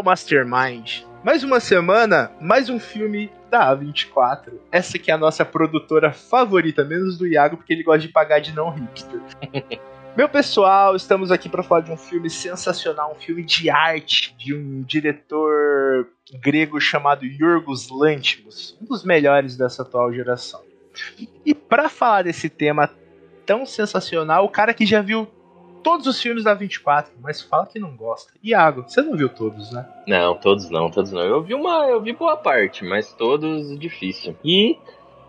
É o Mastermind. Mais uma semana, mais um filme da A24. Essa que é a nossa produtora favorita, menos do Iago, porque ele gosta de pagar de não hipster. Meu pessoal, estamos aqui para falar de um filme sensacional, um filme de arte, de um diretor grego chamado Yorgos Lanthimos, um dos melhores dessa atual geração. E para falar desse tema tão sensacional, o cara que já viu todos os filmes da 24, mas fala que não gosta. Iago, você não viu todos, né? Não, todos não, todos não. Eu vi uma, eu vi boa parte, mas todos difícil. E,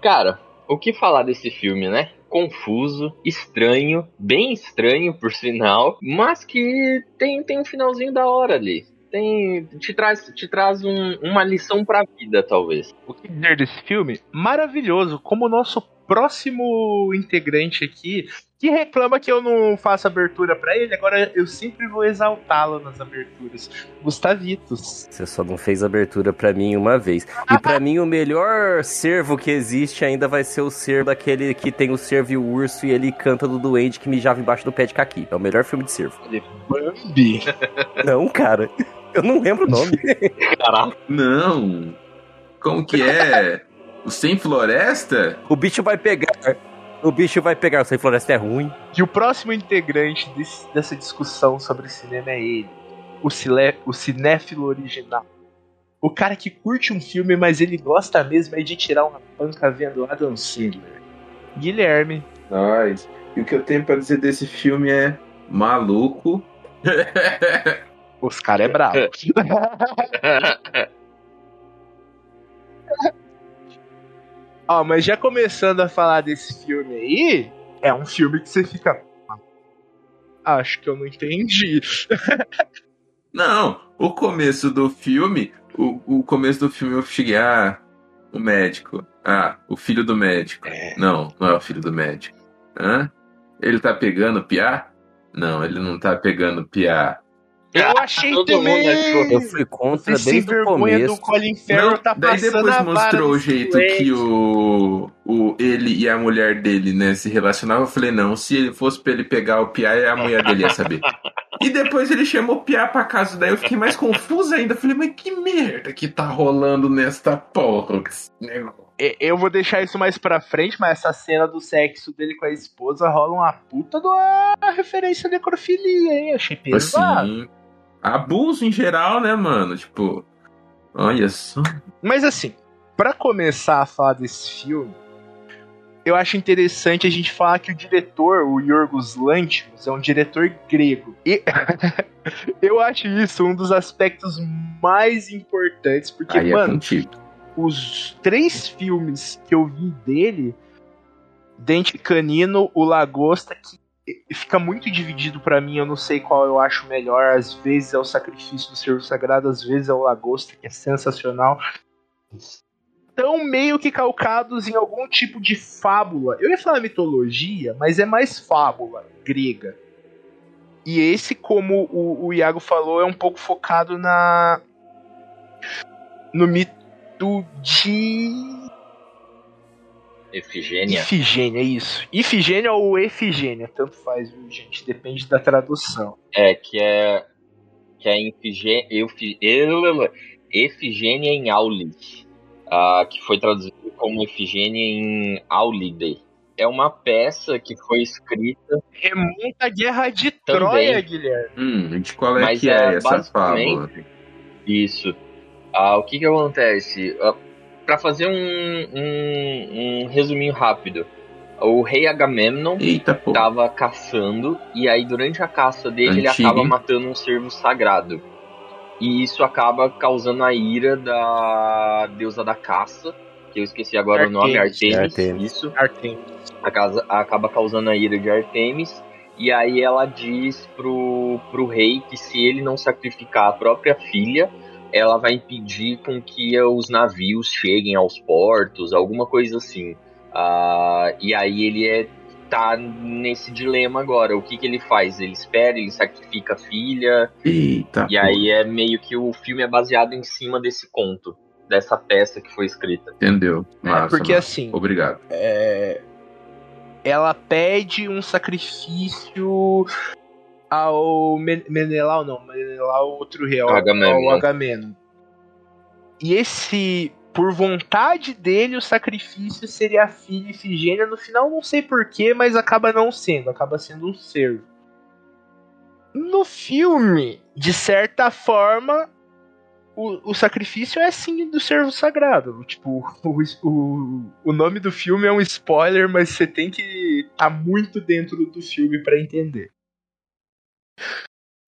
cara, o que falar desse filme, né? Confuso, estranho, bem estranho por sinal, mas que tem, tem um finalzinho da hora ali. Tem, te traz, te traz um, uma lição pra vida, talvez. O que dizer desse filme? Maravilhoso, como o nosso próximo integrante aqui, que reclama que eu não faço abertura para ele, agora eu sempre vou exaltá-lo nas aberturas. Gustavitos. Você só não fez abertura para mim uma vez. E para mim o melhor servo que existe ainda vai ser o servo daquele que tem o servo e o urso e ele canta do duende que mijava embaixo do pé de caqui. É o melhor filme de servo. Bambi. Não, cara. Eu não lembro o nome. Caraca. Não. Como que é? O Sem Floresta? O bicho vai pegar. O bicho vai pegar. O Sem Floresta é ruim. E o próximo integrante desse, dessa discussão sobre cinema é ele. O, cile, o cinéfilo original. O cara que curte um filme, mas ele gosta mesmo é de tirar uma panca vendo Adam Sandler. Guilherme. Nós. E o que eu tenho pra dizer desse filme é maluco. Os caras é bravo. Ó, mas já começando a falar desse filme aí, é um filme que você fica. Acho que eu não entendi. Não, o começo do filme, o, o começo do filme eu cheguei, ah, o médico. Ah, o filho do médico. É. Não, não é o filho do médico. Hã? Ele tá pegando piá? Não, ele não tá pegando piá. Eu achei Todo mundo também. achou. Eu fui contra sem desde o vergonha começo. do Colin Farrell Não, tá daí depois mostrou o jeito que o, o ele e a mulher dele né, se relacionavam. Eu falei, não, se ele fosse pra ele pegar o Piá, a mulher dele ia saber. e depois ele chamou o Piá pra casa, daí eu fiquei mais confuso ainda. Falei, mas que merda que tá rolando nesta porra? que esse negócio?" E- Eu vou deixar isso mais pra frente, mas essa cena do sexo dele com a esposa rola uma puta de uma referência à necrofilia, hein? Achei pesado. Assim, abuso em geral, né, mano? Tipo, olha só. Mas assim, pra começar a falar desse filme, eu acho interessante a gente falar que o diretor, o Yorgos Lanthimos, é um diretor grego. E eu acho isso um dos aspectos mais importantes, porque, Aí é mano, contigo. os três filmes que eu vi dele, Dente Canino, O Lagosta, que fica muito dividido pra mim, eu não sei qual eu acho melhor. Às vezes é o Sacrifício do Servo Sagrado, às vezes é o Lagosta, que é sensacional. Estão meio que calcados em algum tipo de fábula. Eu ia falar mitologia, mas é mais fábula grega. E esse, como o, o Iago falou, é um pouco focado na. no mito de. Efigênia. Ifigênia, é isso. Ifigênia ou Efigênia, tanto faz, viu, gente? Depende da tradução. É, que é. Que é Efigênia. Eufi, eu- Efigênia em Aulide. ah, que foi traduzido como Efigênia em Aulide. É uma peça que foi escrita, Remonta a guerra de Também. Troia, Guilherme. Hum, de qual é Mas que é é, essa fábula? Isso. Ah, o que que acontece? Ah, Pra fazer um, um, um resuminho rápido. O rei Agamemnon Eita, pô. tava caçando e aí durante a caça dele ele acaba matando um servo sagrado. E isso acaba causando a ira da deusa da caça que eu esqueci agora o nome, Artemis. Artemis, Artemis. isso, Artem. a casa- acaba causando a ira de Artemis. E aí ela diz pro, pro rei que se ele não sacrificar a própria filha, ela vai impedir com que os navios cheguem aos portos, alguma coisa assim. Ah, e aí ele é, tá nesse dilema agora. O que, que ele faz? Ele espera, ele sacrifica a filha. Eita. E aí é meio que o filme é baseado em cima desse conto, dessa peça que foi escrita. Entendeu? Massa, porque massa. assim, Obrigado. é, ela pede um sacrifício ao Men- Menelau, não, Menelau outro rei, ao, Agamemnon. ao Agamemnon. E esse, por vontade dele, o sacrifício seria a filha Ifigênia. No final, não sei porquê, mas acaba não sendo, acaba sendo um servo. No filme, de certa forma, o, o sacrifício é sim do servo sagrado. Tipo, o, o, o nome do filme é um spoiler, mas você tem que estar muito dentro do filme pra entender.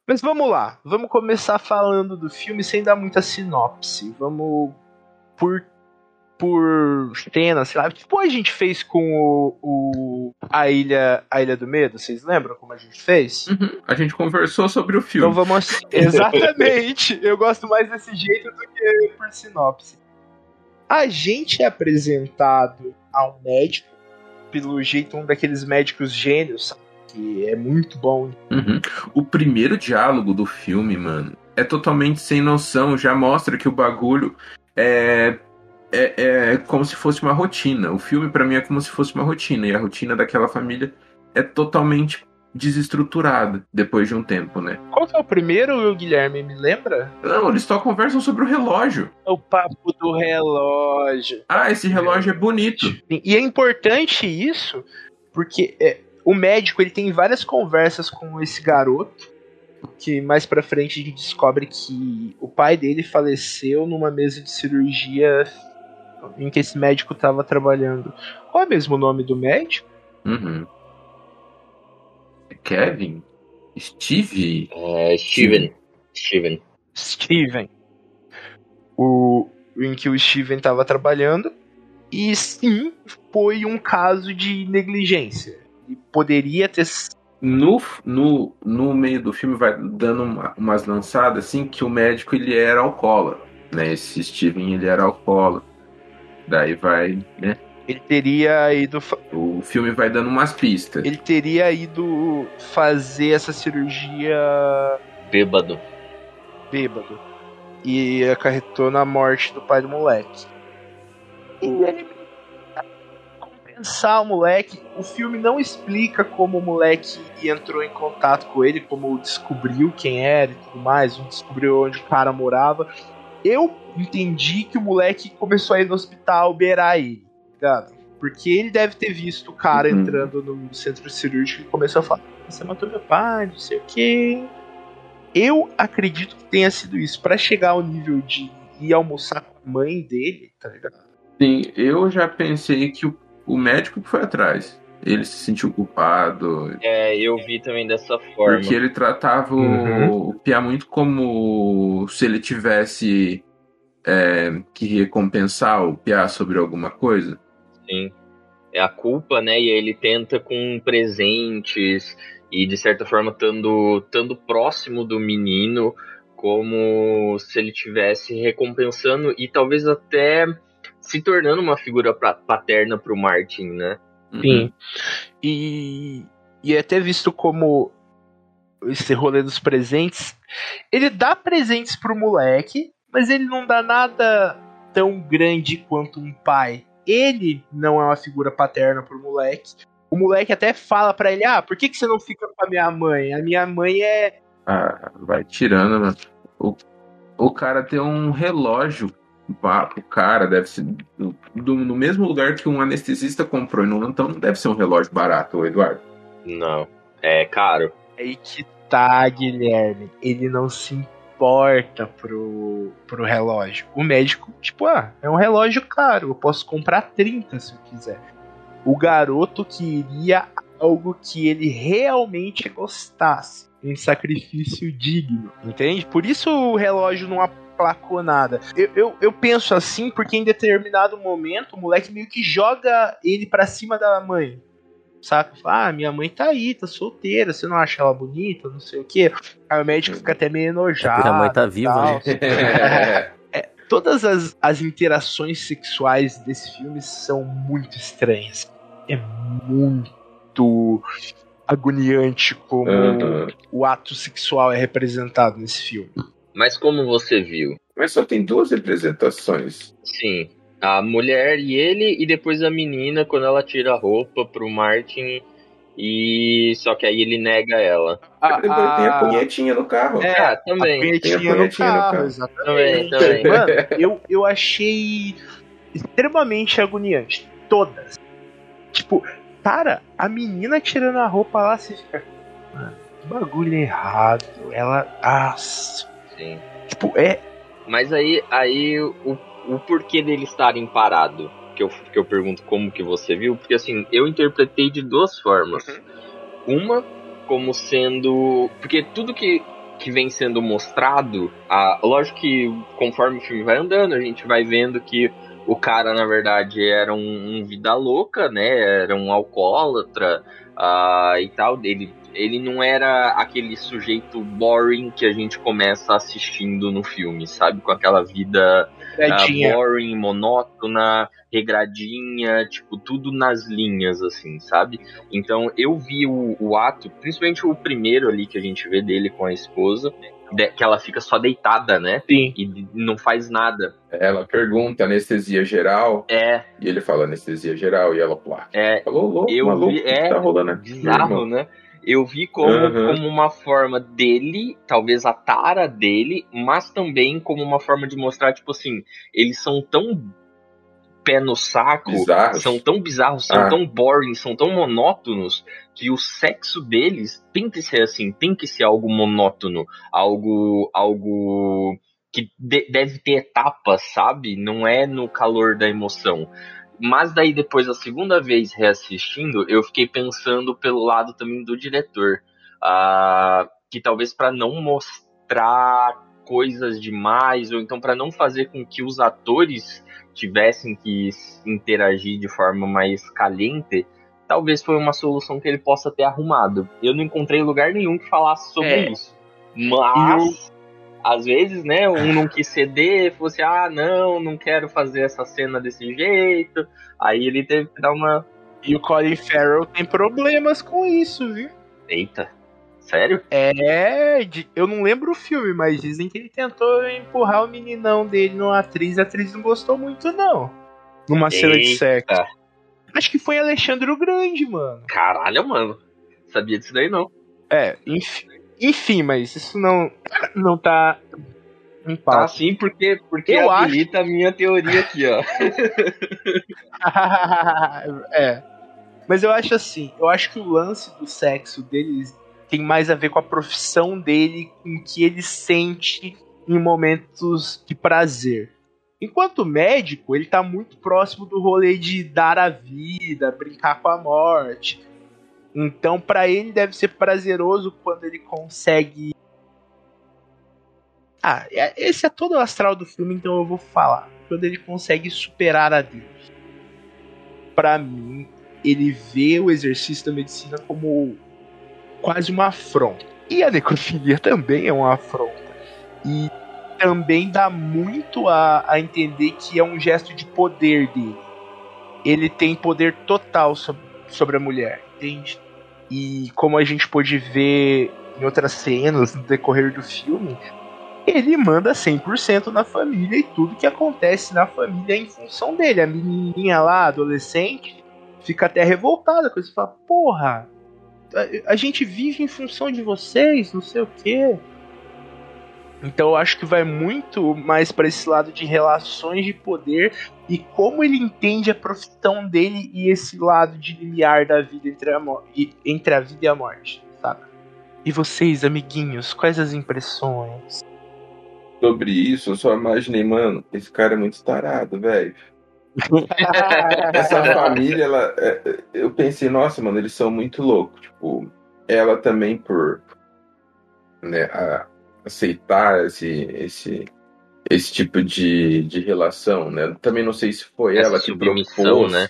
Mas vamos lá, vamos começar falando do filme sem dar muita sinopse. Vamos por por cena, sei lá, tipo a gente fez com o, o a ilha a ilha do medo. Vocês lembram como a gente fez? Uhum. A gente conversou sobre o filme. Então vamos assim. Exatamente. Eu gosto mais desse jeito do que por sinopse. A gente é apresentado a um médico, pelo jeito um daqueles médicos gênios, sabe? Que é muito bom. Uhum. O primeiro diálogo do filme, mano, é totalmente sem noção. Já mostra que o bagulho é, é, é como se fosse uma rotina. O filme, pra mim, é como se fosse uma rotina. E a rotina daquela família é totalmente desestruturada depois de um tempo, né? Qual que é o primeiro, Guilherme? Me lembra? Não, eles só conversam sobre o relógio. O papo do relógio. Ah, esse relógio é bonito. E é importante isso, porque é, o médico ele tem várias conversas com esse garoto, que mais pra frente a gente descobre que o pai dele faleceu numa mesa de cirurgia em que esse médico estava trabalhando. Qual é mesmo o nome do médico? Uhum. Kevin? Steve? É, Steven. Steven. Steven. O em que o Steven estava trabalhando. E sim, foi um caso de negligência. E poderia ter No, no, no meio do filme vai dando uma- umas lançadas assim que o médico ele era alcoólatra, né? Esse Steven ele era alcoólatra. Daí vai, né? ele teria ido O filme vai dando umas pistas. ele teria ido fazer essa cirurgia Bêbado. bêbado e acarretou na morte do pai do moleque. E ele compensar o moleque, o filme não explica como o moleque entrou em contato com ele, como descobriu quem era e tudo mais, descobriu onde o cara morava. Eu entendi que o moleque começou a ir no hospital beirar ele, tá ligado? Porque ele deve ter visto o cara Uhum. entrando no centro cirúrgico e começou a falar: Você matou meu pai, não sei o quê. Eu acredito que tenha sido isso. Pra chegar ao nível de ir almoçar com a mãe dele, tá ligado? Sim, eu já pensei que o, o médico que foi atrás. Ele se sentiu culpado. É, eu vi também dessa forma. Porque ele tratava o- Uhum. o Pia muito como se ele tivesse é, que recompensar o Pia sobre alguma coisa. Sim. É a culpa, né? E aí ele tenta com presentes e de certa forma estando estando próximo do menino, como se ele tivesse recompensando e talvez até se tornando uma figura pra- paterna pro Martin, né? Uhum. E, e é até visto como esse rolê dos presentes. Ele dá presentes pro moleque, mas ele não dá nada tão grande quanto um pai. Ele não é uma figura paterna pro moleque. O moleque até fala pra ele: Ah, por que, que você não fica com a minha mãe? A minha mãe é. Ah, vai tirando, mano. O, o cara tem um relógio pá, pro cara, deve ser do, do- no mesmo lugar que um anestesista comprou. Não, então não deve ser um relógio barato, Eduardo. Não. É caro. Aí que tá, Guilherme. Ele não se importa pro, pro relógio. O médico, tipo, ah, é um relógio caro, eu posso comprar 30 se eu quiser. O garoto queria algo que ele realmente gostasse. Um sacrifício digno, entende? Por isso o relógio não, placou nada. Eu, eu, eu penso assim porque em determinado momento o moleque meio que joga ele pra cima da mãe. Saca? Ah, minha mãe tá aí, tá solteira, você não acha ela bonita, não sei o quê. Aí o médico fica até meio enojado. Porque a mãe tá viva, tal. É. Todas as, as interações sexuais desse filme são muito estranhas. É muito agoniante como Aham. o ato sexual é representado nesse filme. Mas como você viu? Mas só tem duas representações. Sim, a mulher e ele, e depois a menina quando ela tira a roupa pro Martin. E só que aí ele nega ela. A, Depois tem a punhetinha no carro. É, ah, a também. punhetinha, Tem a punhetinha no no carro, carro. exatamente. Também, também. Mano, eu, eu achei extremamente agoniante. Todas. Tipo, cara, a menina tirando a roupa lá, você fica. Mano, que bagulho errado. Ela. Nossa. Sim. Tipo, é. Mas aí, aí o, o porquê dele estarem parado, que eu, que eu pergunto como que você viu, porque assim, eu interpretei de duas formas. Uma, como sendo. Porque tudo que, que vem sendo mostrado, a, lógico que conforme o filme vai andando, a gente vai vendo que o cara, na verdade, era um, um vida louca, né? Era um alcoólatra ah, e tal. Ele, ele não era aquele sujeito boring que a gente começa assistindo no filme, sabe? Com aquela vida Tadinha. boring, monótona, regradinha, tipo, tudo nas linhas, assim, sabe? Então eu vi o, o ato, principalmente o primeiro ali que a gente vê dele com a esposa, que ela fica só deitada, né? Sim. E não faz nada. Ela pergunta anestesia geral É, e ele fala anestesia geral e ela plá. é Falou louco, Eu maluco, vi- é, tá rolando aqui? bizarro, né? Eu vi como, Uhum. como uma forma dele, talvez a tara dele, mas também como uma forma de mostrar, tipo assim, eles são tão pé no saco, Bizarros. são tão bizarros, são Ah. tão boring, são tão monótonos, que o sexo deles tem que ser assim, tem que ser algo monótono, algo, algo que de- deve ter etapas, sabe? Não é no calor da emoção. Mas daí depois, a segunda vez reassistindo, eu fiquei pensando pelo lado também do diretor. ah, que talvez para não mostrar coisas demais, ou então para não fazer com que os atores tivessem que interagir de forma mais caliente, talvez foi uma solução que ele possa ter arrumado. Eu não encontrei lugar nenhum que falasse sobre É. isso. Mas, às vezes, né, um não quis ceder, falou assim, ah, não, não quero fazer essa cena desse jeito. Aí ele teve que dar uma. E o Colin Farrell tem problemas com isso, viu? Eita, sério? É, eu não lembro o filme, mas dizem que ele tentou empurrar o meninão dele numa atriz, a atriz não gostou muito, não. Numa cena de Eita. sexo. Acho que foi Alexandre o Grande, mano. Caralho, mano. Sabia disso daí não. É, enfim, enfim mas isso não, não tá em Tá pauta. sim, porque, porque Eu acho- habilita a minha teoria aqui, ó. é. Mas eu acho assim, eu acho que o lance do sexo deles tem mais a ver com a profissão dele, com o que ele sente em momentos de prazer. Enquanto médico, ele tá muito próximo do rolê de dar a vida, brincar com a morte. Então, pra ele deve ser prazeroso quando ele consegue. Ah, é- esse é todo o astral do filme, então eu vou falar. Quando ele consegue superar a Deus. Pra mim, ele vê o exercício da medicina como quase uma afronta. E a necrofilia também é uma afronta. E também dá muito a, a entender que é um gesto de poder dele. Ele tem poder total sobre, sobre a mulher, entende? E como a gente pôde ver em outras cenas no decorrer do filme, ele manda 100% na família e tudo que acontece na família é em função dele. A menininha lá, adolescente, fica até revoltada com isso. Fala, porra, a, a gente vive em função de vocês, não sei o quê. Então eu acho que vai muito mais para esse lado de relações de poder e como ele entende a profissão dele e esse lado de limiar da vida entre a, e- entre a vida e a morte, sabe? E vocês, amiguinhos, quais as impressões? Sobre isso, eu só imaginei, mano, esse cara é muito tarado, velho. Essa família, ela, é, é, eu pensei, nossa, mano, eles são muito loucos. Tipo, ela também por né, a- aceitar esse, esse, esse tipo de, de relação, né? Também não sei se foi Essa ela que propôs. né?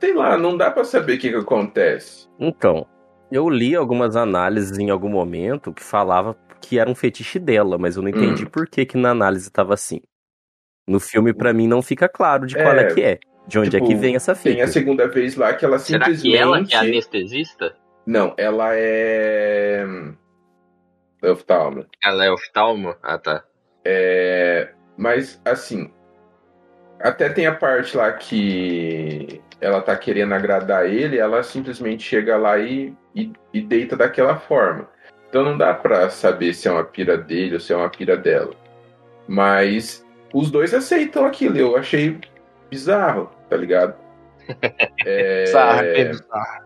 Sei lá, não dá pra saber o que, que acontece. Então, eu li algumas análises em algum momento que falava que era um fetiche dela, mas eu não entendi por que que na análise tava assim. No filme, pra mim, não fica claro de qual é, É, que é. De onde tipo, é que vem essa Tem fita. a segunda vez lá que ela Será simplesmente. que ela que é anestesista? Não, ela é. Oftalmo. Ela é oftalmo? Ah, tá. É, mas, assim. Até tem a parte lá que ela tá querendo agradar ele, ela simplesmente chega lá e, e, e deita daquela forma. Então não dá pra saber se é uma pira dele ou se é uma pira dela. Mas os dois aceitam aquilo. Eu achei bizarro, tá ligado? É, Bizarro, é bizarro.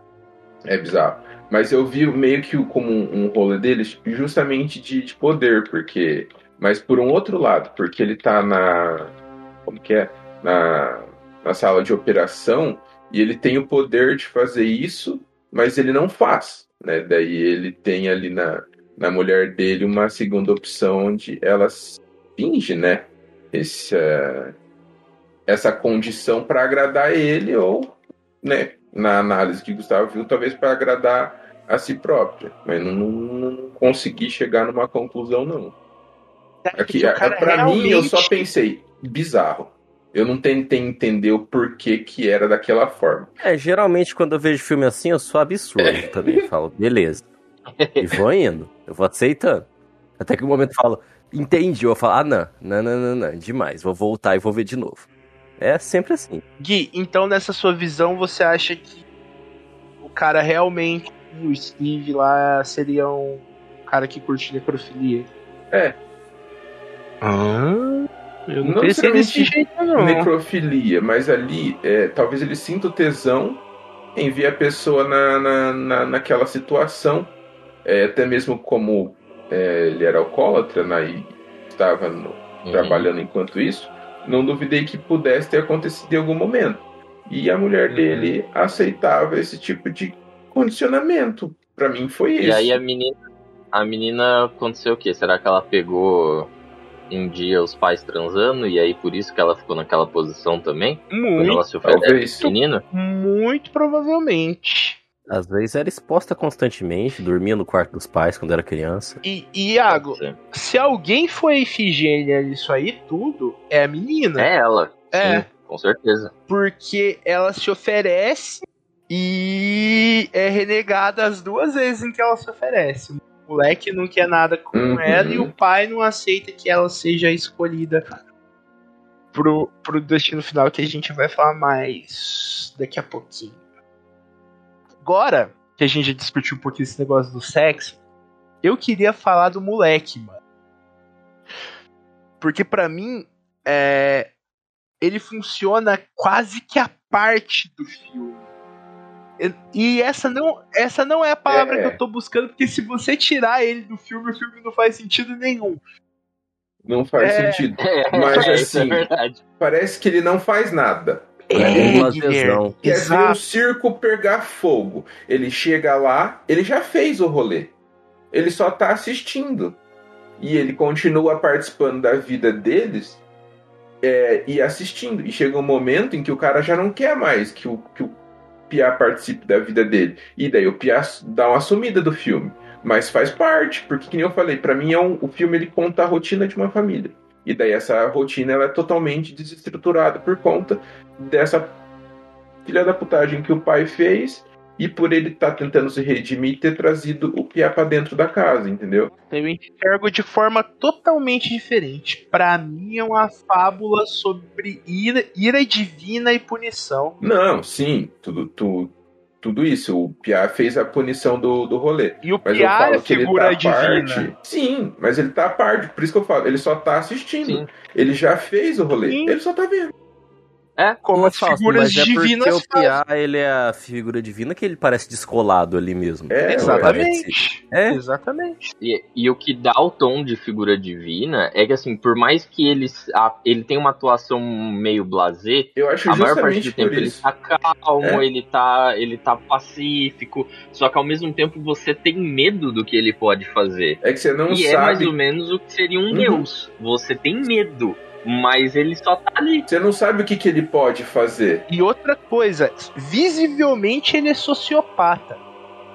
é bizarro. Mas eu vi meio que como um, um rolê deles justamente de, de poder, porque. Mas por um outro lado, porque ele tá na. Como que é? Na, na sala de operação e ele tem o poder de fazer isso, mas ele não faz. Né? Daí ele tem ali na, na mulher dele uma segunda opção onde ela finge, né? Esse, eh, essa condição para agradar ele ou, né? Na análise que Gustavo viu, talvez para agradar a si própria, mas não, não, não consegui chegar numa conclusão não. Aqui, o cara para mim, eu só realmente- pensei bizarro. Eu não tentei entender o porquê que era daquela forma. É, geralmente quando eu vejo filme assim, eu sou absurdo também. Falo, beleza. E vou indo. Eu vou aceitando. Até que o momento eu falo, entendi. Eu falo, ah, não, não, não, não, não, demais. Vou voltar e vou ver de novo. É sempre assim. Gui, então nessa sua visão você acha que o cara realmente, o Steve lá, seria um cara que curte necrofilia? É. Ah, eu não, Não pensei desse jeito, não. necrofilia, mas ali é, talvez ele sinta o tesão em ver a pessoa na, na, na- naquela situação, é, até mesmo como é, ele era alcoólatra né, e estava no- Uhum. trabalhando enquanto isso, não duvidei que pudesse ter acontecido em algum momento. E a mulher Uhum. dele aceitava esse tipo de condicionamento. Pra mim foi E isso. aí a menina, a menina aconteceu o quê? Será que ela pegou um dia os pais transando e aí por isso que ela ficou naquela posição também? Quando Muito, ela se oferece menino? muito provavelmente. Às vezes era exposta constantemente, dormia no quarto dos pais quando era criança. E, e Iago, se alguém foi Ifigênia nisso aí tudo, é a menina. É ela. É. Sim, com certeza. Porque ela se oferece e é renegada as duas vezes em que ela se oferece. O moleque não quer nada com Uhum. ela e o pai não aceita que ela seja escolhida pro, pro destino final que a gente vai falar mais daqui a pouquinho. Agora que a gente já discutiu um pouquinho esse negócio do sexo, eu queria falar do moleque, mano. Porque pra mim, é, ele funciona quase que a parte do filme. E- essa não, essa não é a palavra É. que eu tô buscando, porque se você tirar ele do filme, o filme não faz sentido nenhum. Não faz É. sentido. É, Mas, isso é assim, verdade. Parece que ele não faz nada. É, tesão. Quer ver o circo pegar fogo. Ele chega lá, ele já fez o rolê. Ele só tá assistindo. E ele continua participando da vida deles é, e assistindo. E chega um momento em que o cara já não quer mais que o, que o Pia participe da vida dele. E daí o Pia dá uma sumida do filme. Mas faz parte, porque, que nem eu falei, pra mim é um, o filme ele conta a rotina de uma família. E daí essa rotina ela é totalmente desestruturada por conta dessa filha da putagem que o pai fez e por ele estar tentando se redimir e ter trazido o Pia pra dentro da casa, entendeu? Eu enxergo de forma totalmente diferente. Pra mim é uma fábula sobre ira, ira divina e punição. Não, sim, tudo, tu, tudo isso. O Pia fez a punição do, do rolê. E o Mas Piar é figura tá parte. Sim, mas ele tá à parte. Por isso que eu falo, ele só tá assistindo. Sim. Ele já fez o rolê. Sim. Ele só tá vendo. É, Como as figuras mas é porque divinas o Piá, ele é a figura divina que ele parece descolado ali mesmo. É, Exatamente. É? Exatamente. E, e o que dá o tom de figura divina é que, assim, por mais que ele, a- ele tenha uma atuação meio blasé, Eu acho a maior parte do tempo ele tá calmo, É. ele, tá, ele tá pacífico, só que ao mesmo tempo você tem medo do que ele pode fazer. É que você não e é mais sabe. ou menos o que seria um Uhum. deus. Você tem medo Mas ele só tá ali. Você não sabe o que, que ele pode fazer. E outra coisa, visivelmente ele é sociopata.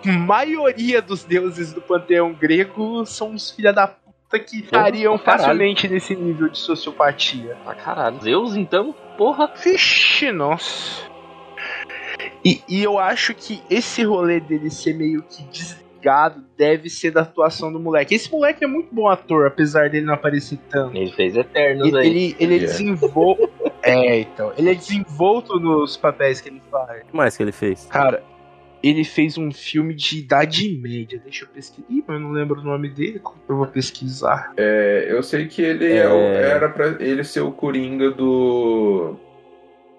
A maioria dos deuses do panteão grego são uns filha da puta que estariam facilmente nesse nível de sociopatia. Pra caralho. Zeus, então, porra. Vixe, nossa. E, e eu acho que esse rolê dele ser meio que desligado deve ser da atuação do moleque. Esse moleque é muito bom ator, apesar dele não aparecer tanto. Ele fez Eternos Ele, aí. ele, ele é desenvolto. É, então. Ele é desenvolto nos papéis que ele faz. O que mais que ele fez? Cara, ele fez um filme de Idade Média. Deixa eu pesquisar. Ih, mas eu não lembro o nome dele. Eu vou pesquisar? É, eu sei que ele É. é era pra ele ser o Coringa do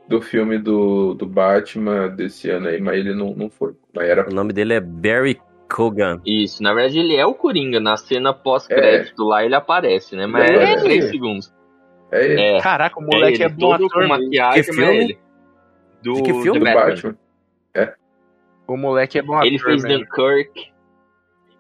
do filme do, do Batman desse ano aí, mas ele não, não foi. Mas era O nome dele é Barry Kogan. Isso, na verdade ele é o Coringa. Na cena pós-crédito lá ele aparece, né? Mas É. é 3 segundos. é ele, É. Caraca, o é moleque ele, é, bom todo ator. com maquiagem, Que filme? é ele. Do, que filme? do The Batman. O moleque é bom Ele ator. fez mesmo. Dunkirk.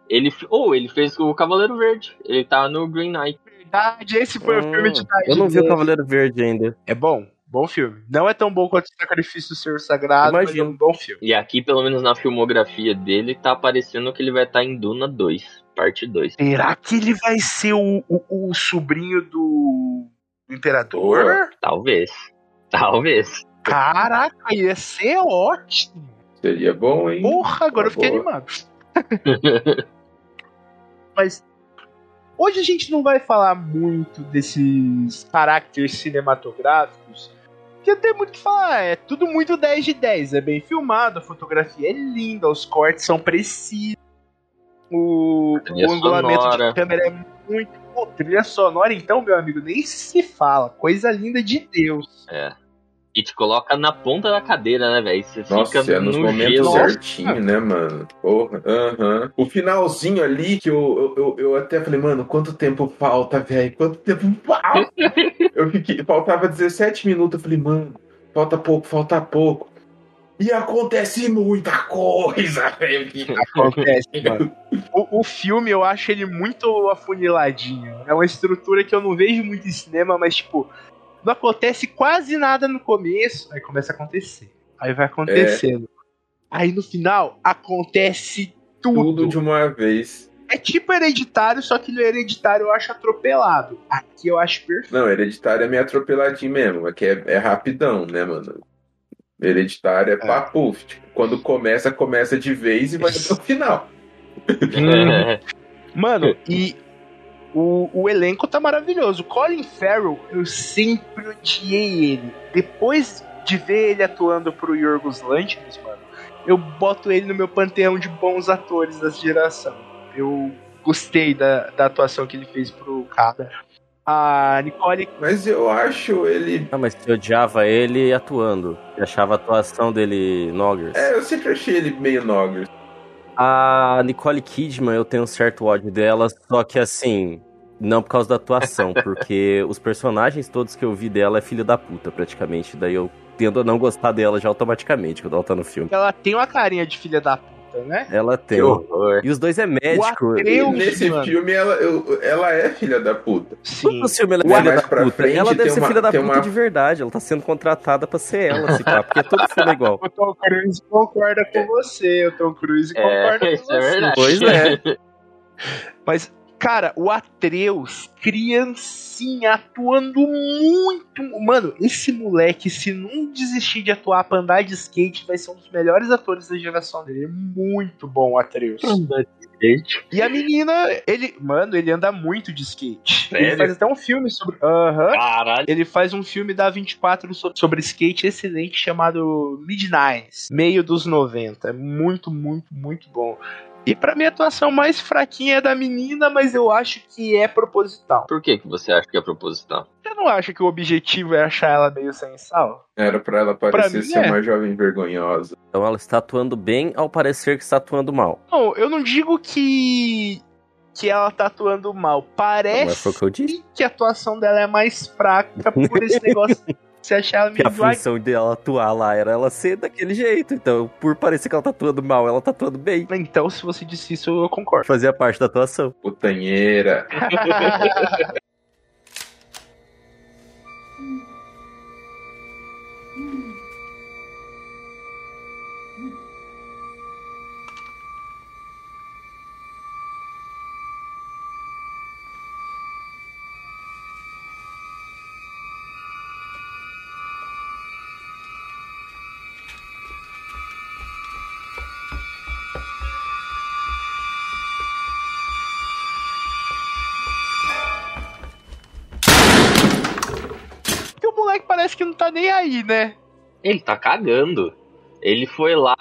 Ele, ou ele fez o Cavaleiro Verde. Ele tá no Green Knight. Verdade, esse foi o Hum, filme de Idade Eu não vi o. Cavaleiro Verde ainda. É bom. Bom filme. Não é tão bom quanto o Sacrifício do Senhor Sagrado, mas é Imagino. um bom filme. E aqui, pelo menos na filmografia dele, tá aparecendo que ele vai estar em Duna 2, parte 2. Será que ele vai ser o, o, o sobrinho do Imperador? Talvez. Talvez. Caraca, ia ser ótimo. Seria bom, hein? Porra, agora eu fiquei Boa. animado. Mas hoje a gente não vai falar muito desses caracteres cinematográficos. Porque não tem muito o que falar, é tudo muito 10 de 10. É bem filmado, a fotografia é linda, os cortes são precisos. O, o angulamento sonora. de câmera é muito. Pô, trilha sonora, então, meu amigo, nem se fala. Coisa linda de Deus. É. E te coloca na ponta da cadeira, né, velho? Você Nossa, fica é nos no momentos gelo. certinho, né, mano? Porra, aham. O finalzinho ali, que eu, eu, eu, eu até falei, mano, quanto tempo falta, velho? Quanto tempo falta? eu fiquei, faltava 17 minutos, eu falei, mano, falta pouco, falta pouco. E acontece muita coisa, velho. Acontece, mano. O, o filme, eu acho ele muito afuniladinho. É uma estrutura que eu não vejo muito em cinema, mas, tipo, não acontece quase nada no começo, aí começa a acontecer. Aí vai acontecendo. Aí no final, acontece tudo. Tudo de uma vez. É tipo hereditário, só que no hereditário eu acho atropelado. Aqui eu acho perfeito. Não, hereditário é meio atropeladinho mesmo, é que é, é rapidão, né, mano? Hereditário é papo. Tipo, quando começa, começa de vez e vai até o final. Mano, e o, o elenco tá maravilhoso. Colin Farrell, eu sempre odiei ele. Depois de ver ele atuando pro Yorgos Lanthimos, mano, eu boto ele no meu panteão de bons atores dessa geração. Eu gostei da, da atuação que ele fez pro cara. A Nicole Mas eu acho ele. Ah, mas você odiava ele atuando. Você achava a atuação dele noggers. É, eu sempre achei ele meio Noggers. A Nicole Kidman, eu tenho um certo ódio dela, só que assim, não por causa da atuação, porque os personagens todos que eu vi dela é filho da puta, praticamente. Daí eu tendo a não gostar dela já automaticamente quando ela tá no filme. ela tem uma carinha de filha da puta, né? Ela tem. Que horror. E os dois é médico. O E Deus, nesse mano. filme ela, eu- ela é filha da puta. Sim. No filme ela é filha da puta. frente ela deve ser uma- filha da puta uma- de verdade. Ela tá sendo contratada pra ser ela, se pá, porque todo filme é igual. O Tom Cruise concorda com você, o Tom Cruise concorda com É, isso é você. verdade. Pois é. Mas, cara, o Atreus, criancinha, atuando muito. Mano, esse moleque, se não desistir de atuar pra andar de skate, vai ser um dos melhores atores da geração dele. É muito bom Atreus. Gente, E a menina, ele. Mano, ele anda muito de skate. Ele Sério? faz até um filme sobre. Aham. Caralho. Ele faz um filme da 24 so- sobre skate excelente chamado Midnights, meio dos 90. É muito, muito, muito bom. E pra mim a atuação mais fraquinha é da menina, mas eu acho que é proposital. Por que, que você acha que é proposital? Você não acha que o objetivo é achar ela meio sem sal? Era pra ela parecer mim, ser é. uma jovem vergonhosa. Então ela está atuando bem ao parecer que está atuando mal. Não, eu não digo que que ela tá atuando mal. Parece que eu disse. que a atuação dela é mais fraca por esse negócio você achar ela Que a função dela atuar lá era ela ser daquele jeito. Então, por parecer que ela tá atuando mal, ela tá atuando bem. Então, se você disse isso, eu concordo. Fazia parte da atuação. Putanheira. tá nem aí, né? Ele tá cagando. Ele foi lá.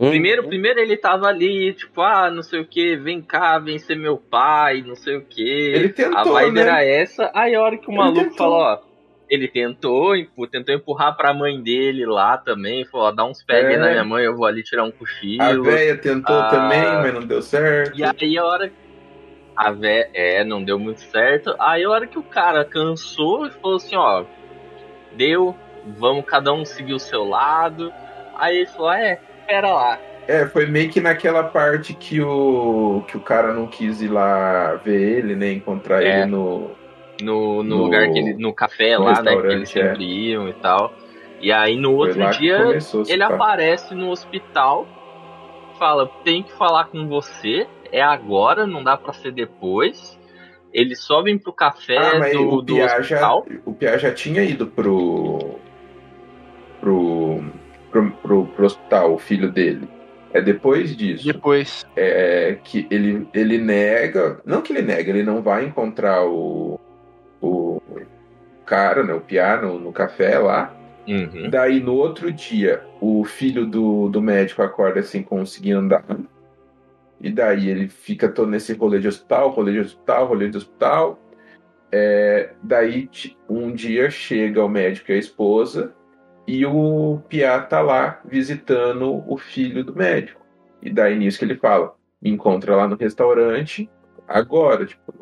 Hum, Primeiro, hum. primeiro ele tava ali, tipo, ah, não sei o que, vem cá, vem ser meu pai, não sei o que. Ele tentou, A vibe né? era essa. Aí a hora que o Ele maluco tentou. falou, ó. Ele tentou, tentou empurrar pra mãe dele lá também. Falou, ó, dá uns pega aí É. na minha mãe, eu vou ali tirar um cochilo. A véia tentou Ah. também, mas não deu certo. E aí a hora. A vé... É, não deu muito certo. Aí a hora que o cara cansou e falou assim, ó. Deu, vamos cada um seguir o seu lado. Aí ele falou, ah, é, pera lá. É, foi meio que naquela parte que o que o cara não quis ir lá ver ele, né? Encontrar É. ele no. No, no, No- lugar que ele. No café no lá, né? Que eles sempre iam e tal. E aí no outro dia ele aparece no hospital. Fala, tem que falar com você. É agora, não dá pra ser depois. Eles sobem pro café Ah, mas do, o do Piá já, hospital. o Piá já tinha ido pro, pro, pro, pro, pro hospital, o filho dele. É depois disso Depois. é, que ele, ele nega, não que ele nega, ele não vai encontrar o, o cara, né, o Piá no, no café lá. Uhum. Daí no outro dia, o filho do, do médico acorda sem conseguir andar. E daí ele fica todo nesse rolê de hospital, rolê de hospital, rolê de hospital. É, daí um dia chega o médico e a esposa e o Piá tá lá visitando o filho do médico. E daí nisso que ele fala, me encontra lá no restaurante agora, tipo,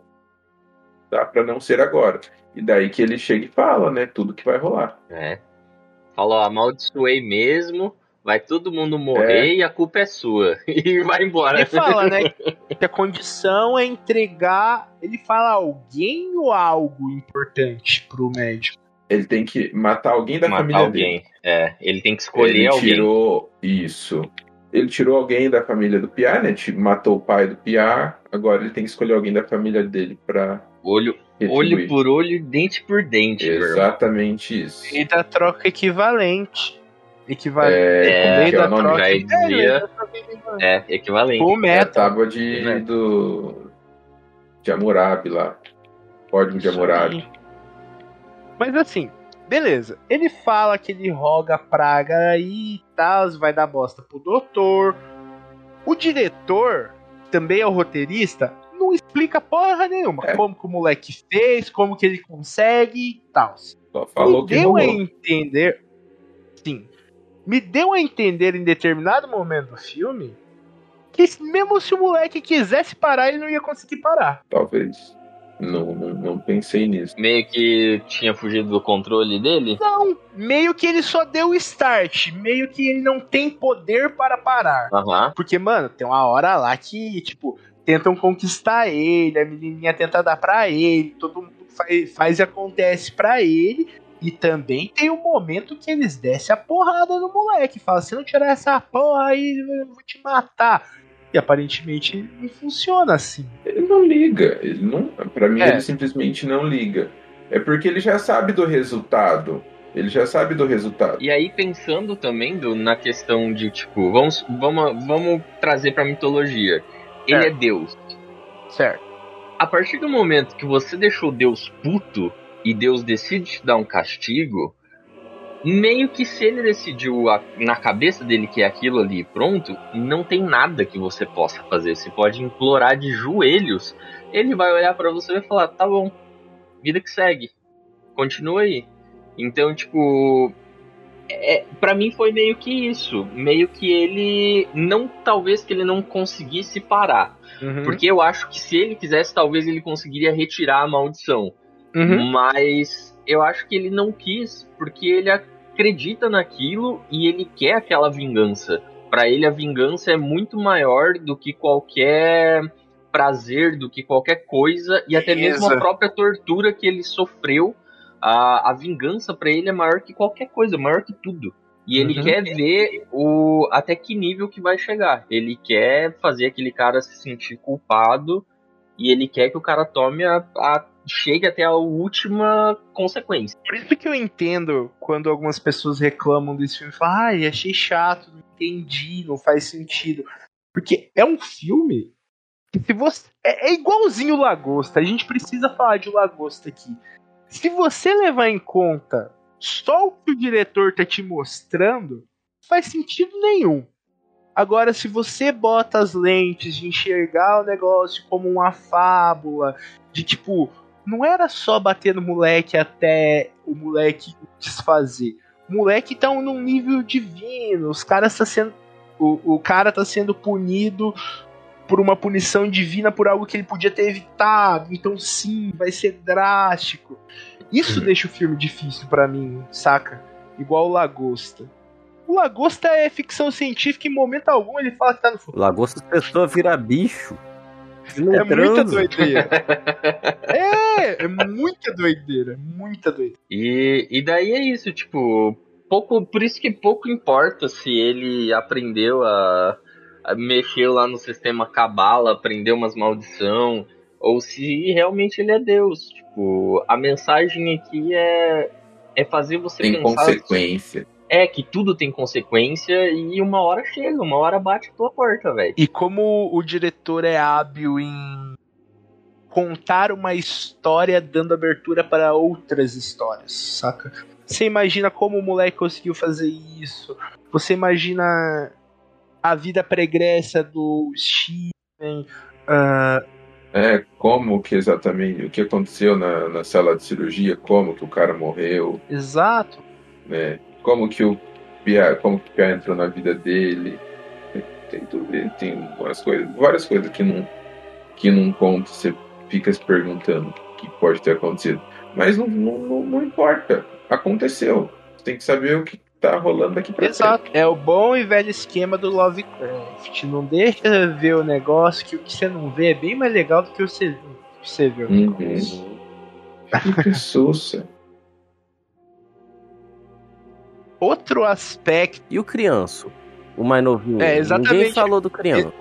dá pra não ser agora. E daí que ele chega e fala, né, tudo que vai rolar. É. Falou, amaldiçoei mesmo, vai todo mundo morrer É. e a culpa é sua. E vai embora. Ele fala, né? Que a condição é entregar. Ele fala alguém ou algo importante pro médico. Ele tem que matar alguém da Matar família alguém. dele. É, ele tem que escolher ele alguém. tirou isso. Ele tirou alguém da família do Piá, né? Matou o pai do Piá. Agora ele tem que escolher alguém da família dele pra Olho, retribuir. olho por olho, dente por dente. Exatamente isso. Lei da troca equivalente. Equivalente. É, que é o troca. já É, equivalente. É, equivalente. Full É a tábua de, Né? do, de Hammurabi lá. Código de Hammurabi. Mas assim, beleza. Ele fala que ele roga praga aí e tal, vai dar bosta pro doutor. O diretor, também é o roteirista, não explica porra nenhuma. É. Como que o moleque fez, como que ele consegue e tal. Só falou me que deu a entender. Sim. Me deu a entender em determinado momento do filme que mesmo se o moleque quisesse parar, ele não ia conseguir parar. Talvez. Não, não, não pensei nisso. Meio que tinha fugido do controle dele. Não, meio que ele só deu o start, meio que ele não tem poder para parar. Aham. Porque, mano, tem uma hora lá que, tipo, tentam conquistar ele, a menininha tenta dar pra ele, todo mundo faz, faz e acontece pra ele. E também tem um momento que eles descem a porrada no moleque. Fala, se não tirar essa porra aí, eu vou te matar. E aparentemente não funciona assim. Ele não liga. Ele não, pra mim, É. ele simplesmente não liga. É porque ele já sabe do resultado. Ele já sabe do resultado. E aí, pensando também do- na questão de, tipo, vamos, vamos, vamos trazer pra mitologia. Ele É. é Deus. Certo. A partir do momento que você deixou Deus puto e Deus decide te dar um castigo, meio que se ele decidiu a- na cabeça dele que é aquilo ali pronto, não tem nada que você possa fazer. Você pode implorar de joelhos. Ele vai olhar pra você e vai falar: tá bom, vida que segue, continua aí. Então, tipo, é, para mim foi meio que isso, meio que ele não, talvez que ele não conseguisse parar. Uhum. Porque eu acho que se ele quisesse, talvez ele conseguiria retirar a maldição. Uhum. Mas eu acho que ele não quis, porque ele acredita naquilo e ele quer aquela vingança. Pra ele, a vingança é muito maior do que qualquer prazer, do que qualquer coisa, e até mesmo a própria tortura que ele sofreu. A, a vingança pra ele é maior que qualquer coisa, maior que tudo. E ele Uhum. quer ver o até que nível que vai chegar. Ele quer fazer aquele cara se sentir culpado e ele quer que o cara tome a, a chegue até a última consequência. Por isso que eu entendo quando algumas pessoas reclamam desse filme e falam, ai, achei chato, não entendi, não faz sentido. Porque é um filme que se você. É, é igualzinho o Lagosta. A gente precisa falar de Lagosta aqui. Se você levar em conta só o que o diretor tá te mostrando faz sentido nenhum. Agora, se você bota as lentes de enxergar o negócio como uma fábula, de tipo, não era só bater no moleque até o moleque desfazer. O moleque tá num nível divino, os caras tá sendo. O, o cara tá sendo punido por uma punição divina por algo que ele podia ter evitado. Então sim, vai ser drástico. Isso Uhum. deixa o filme difícil pra mim, saca? Igual o Lagosta. O Lagosta é ficção científica em momento algum ele fala que tá no futuro. Lagosta as pessoas viram bicho. E não É muita doideira. é, é muita doideira, muita doideira. E, e daí é isso, tipo, pouco, por isso que pouco importa se ele aprendeu a, a mexer lá no sistema cabala, aprendeu umas maldição, ou se realmente ele é Deus. Tipo, a mensagem aqui é, é fazer você Tem pensar. consequência. É, que tudo tem consequência e uma hora chega, uma hora bate a tua porta, velho. E como o diretor é hábil em contar uma história dando abertura para outras histórias, saca? Você imagina como o moleque conseguiu fazer isso. Você imagina a vida pregressa do Steven. ah, É, como que exatamente, o que aconteceu na, na sala de cirurgia, como que o cara morreu, exato. né? Como que o Pia, como que o Pia entrou na vida dele. Tem tudo, tem várias coisas, várias coisas que não que não conta, você fica se perguntando o que pode ter acontecido. Mas não, não, não, não importa, aconteceu. Você tem que saber o que tá rolando daqui pra frente. Exato. É o bom e velho esquema do Lovecraft. Não deixa ver o negócio que o que você não vê é bem mais legal do que o você, que você vê. o Uhum. Fica sussa. Outro aspecto E o crianço? O mais novinho? É, exatamente. Ninguém falou do criança.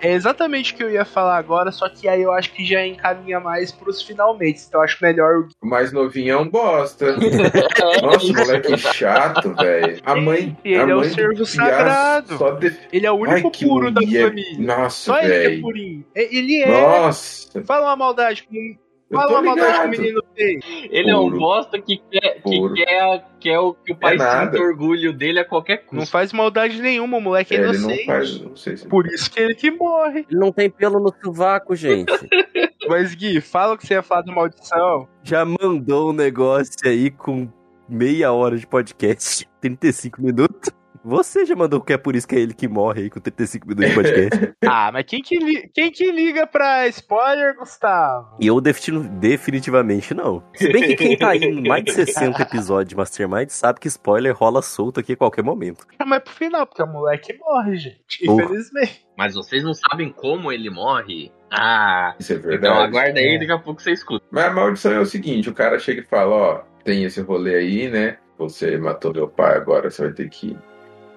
é exatamente o que eu ia falar agora, só que aí eu acho que já encaminha mais pros finalmente. Então eu acho melhor o O mais novinho é um bosta. Nossa, moleque chato, velho. A mãe. Ele a é o mãe servo sagrado. Só de... Ele é o único Ai, que puro da família. Nossa, Só ele que é velho. purinho. É- Ele é. Nossa. Fala uma maldade com Eu Fala tô uma maldade que o menino fez. Ele é um bosta que quer, que quer, quer o, que o pai É sinta orgulho dele a qualquer custo. Não faz maldade nenhuma, o moleque é ele não inocente. faz. Não sei se. Por isso que ele que morre. Ele não tem pelo no sovaco, gente. Mas, Gui, fala o que você ia falar da maldição. Já mandou um negócio aí com meia hora de podcast, 35 minutos. Você já mandou que é por isso que é ele que morre aí com 35 minutos de podcast. Ah, mas quem que, li- quem que liga pra spoiler, Gustavo? E eu defini- definitivamente não. Se bem que quem tá aí em mais de 60 episódios de Mastermind sabe que spoiler rola solto aqui a qualquer momento. Ah, Mas pro final, porque o moleque morre, gente. Porra. Infelizmente. Mas vocês não sabem como ele morre? Ah, Isso é então verdade. aguarda aí, daqui a pouco você escuta. Mas a maldição é o seguinte: o cara chega e fala: Ó, tem esse rolê aí, né? Você matou meu pai, agora você vai ter que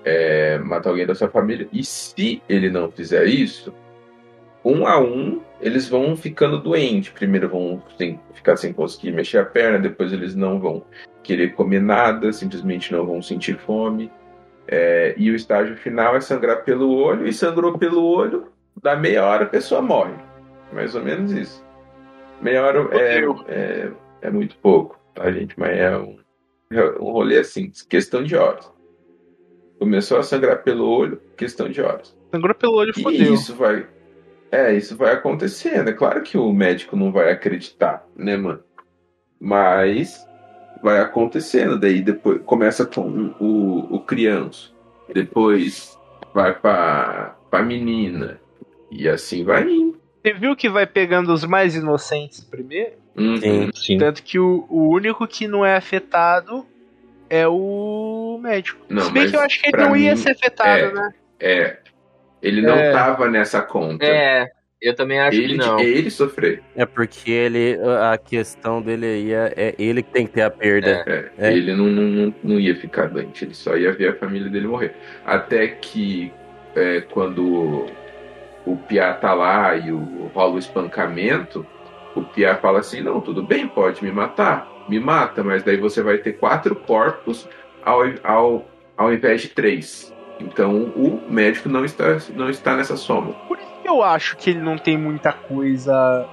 é, matar alguém da sua família. E se ele não fizer isso, um a um, eles vão ficando doentes. Primeiro vão sem- ficar sem conseguir mexer a perna, depois eles não vão querer comer nada, simplesmente não vão sentir fome. É, e o estágio final é sangrar pelo olho, e sangrou pelo olho, dá meia hora a pessoa morre. Mais ou menos isso. Meia hora é, é, é muito pouco, tá, gente? Mas é um, é um rolê assim, questão de horas. Começou a sangrar pelo olho, questão de horas. Sangrou pelo olho, E fodeu. isso vai. É, isso vai acontecendo. É claro que o médico não vai acreditar, né, mano? Mas vai acontecendo. Daí depois começa com o, o criança. Depois vai pra, pra menina. E assim vai indo. Você viu que vai pegando os mais inocentes primeiro? Uhum. Sim. Sim. Tanto que o, o único que não é afetado é o médico. Não, Se bem mas que eu acho que ele não ia mim, ser afetado, é. né? É. Ele não É. tava nessa conta. É, eu também acho ele, que não. ele sofreu. É porque ele. A questão dele aí é, é ele que tem que ter a perda. É, É. Ele não, não, não, não ia ficar doente, ele só ia ver a família dele morrer. Até que é, quando o Piá tá lá e o, rola o espancamento, o Piá fala assim: não, tudo bem, pode me matar, me mata, mas daí você vai ter quatro corpos ao, ao, ao invés de três. Então o médico não está, não está nessa soma. Por isso que eu acho que ele não tem muita coisa.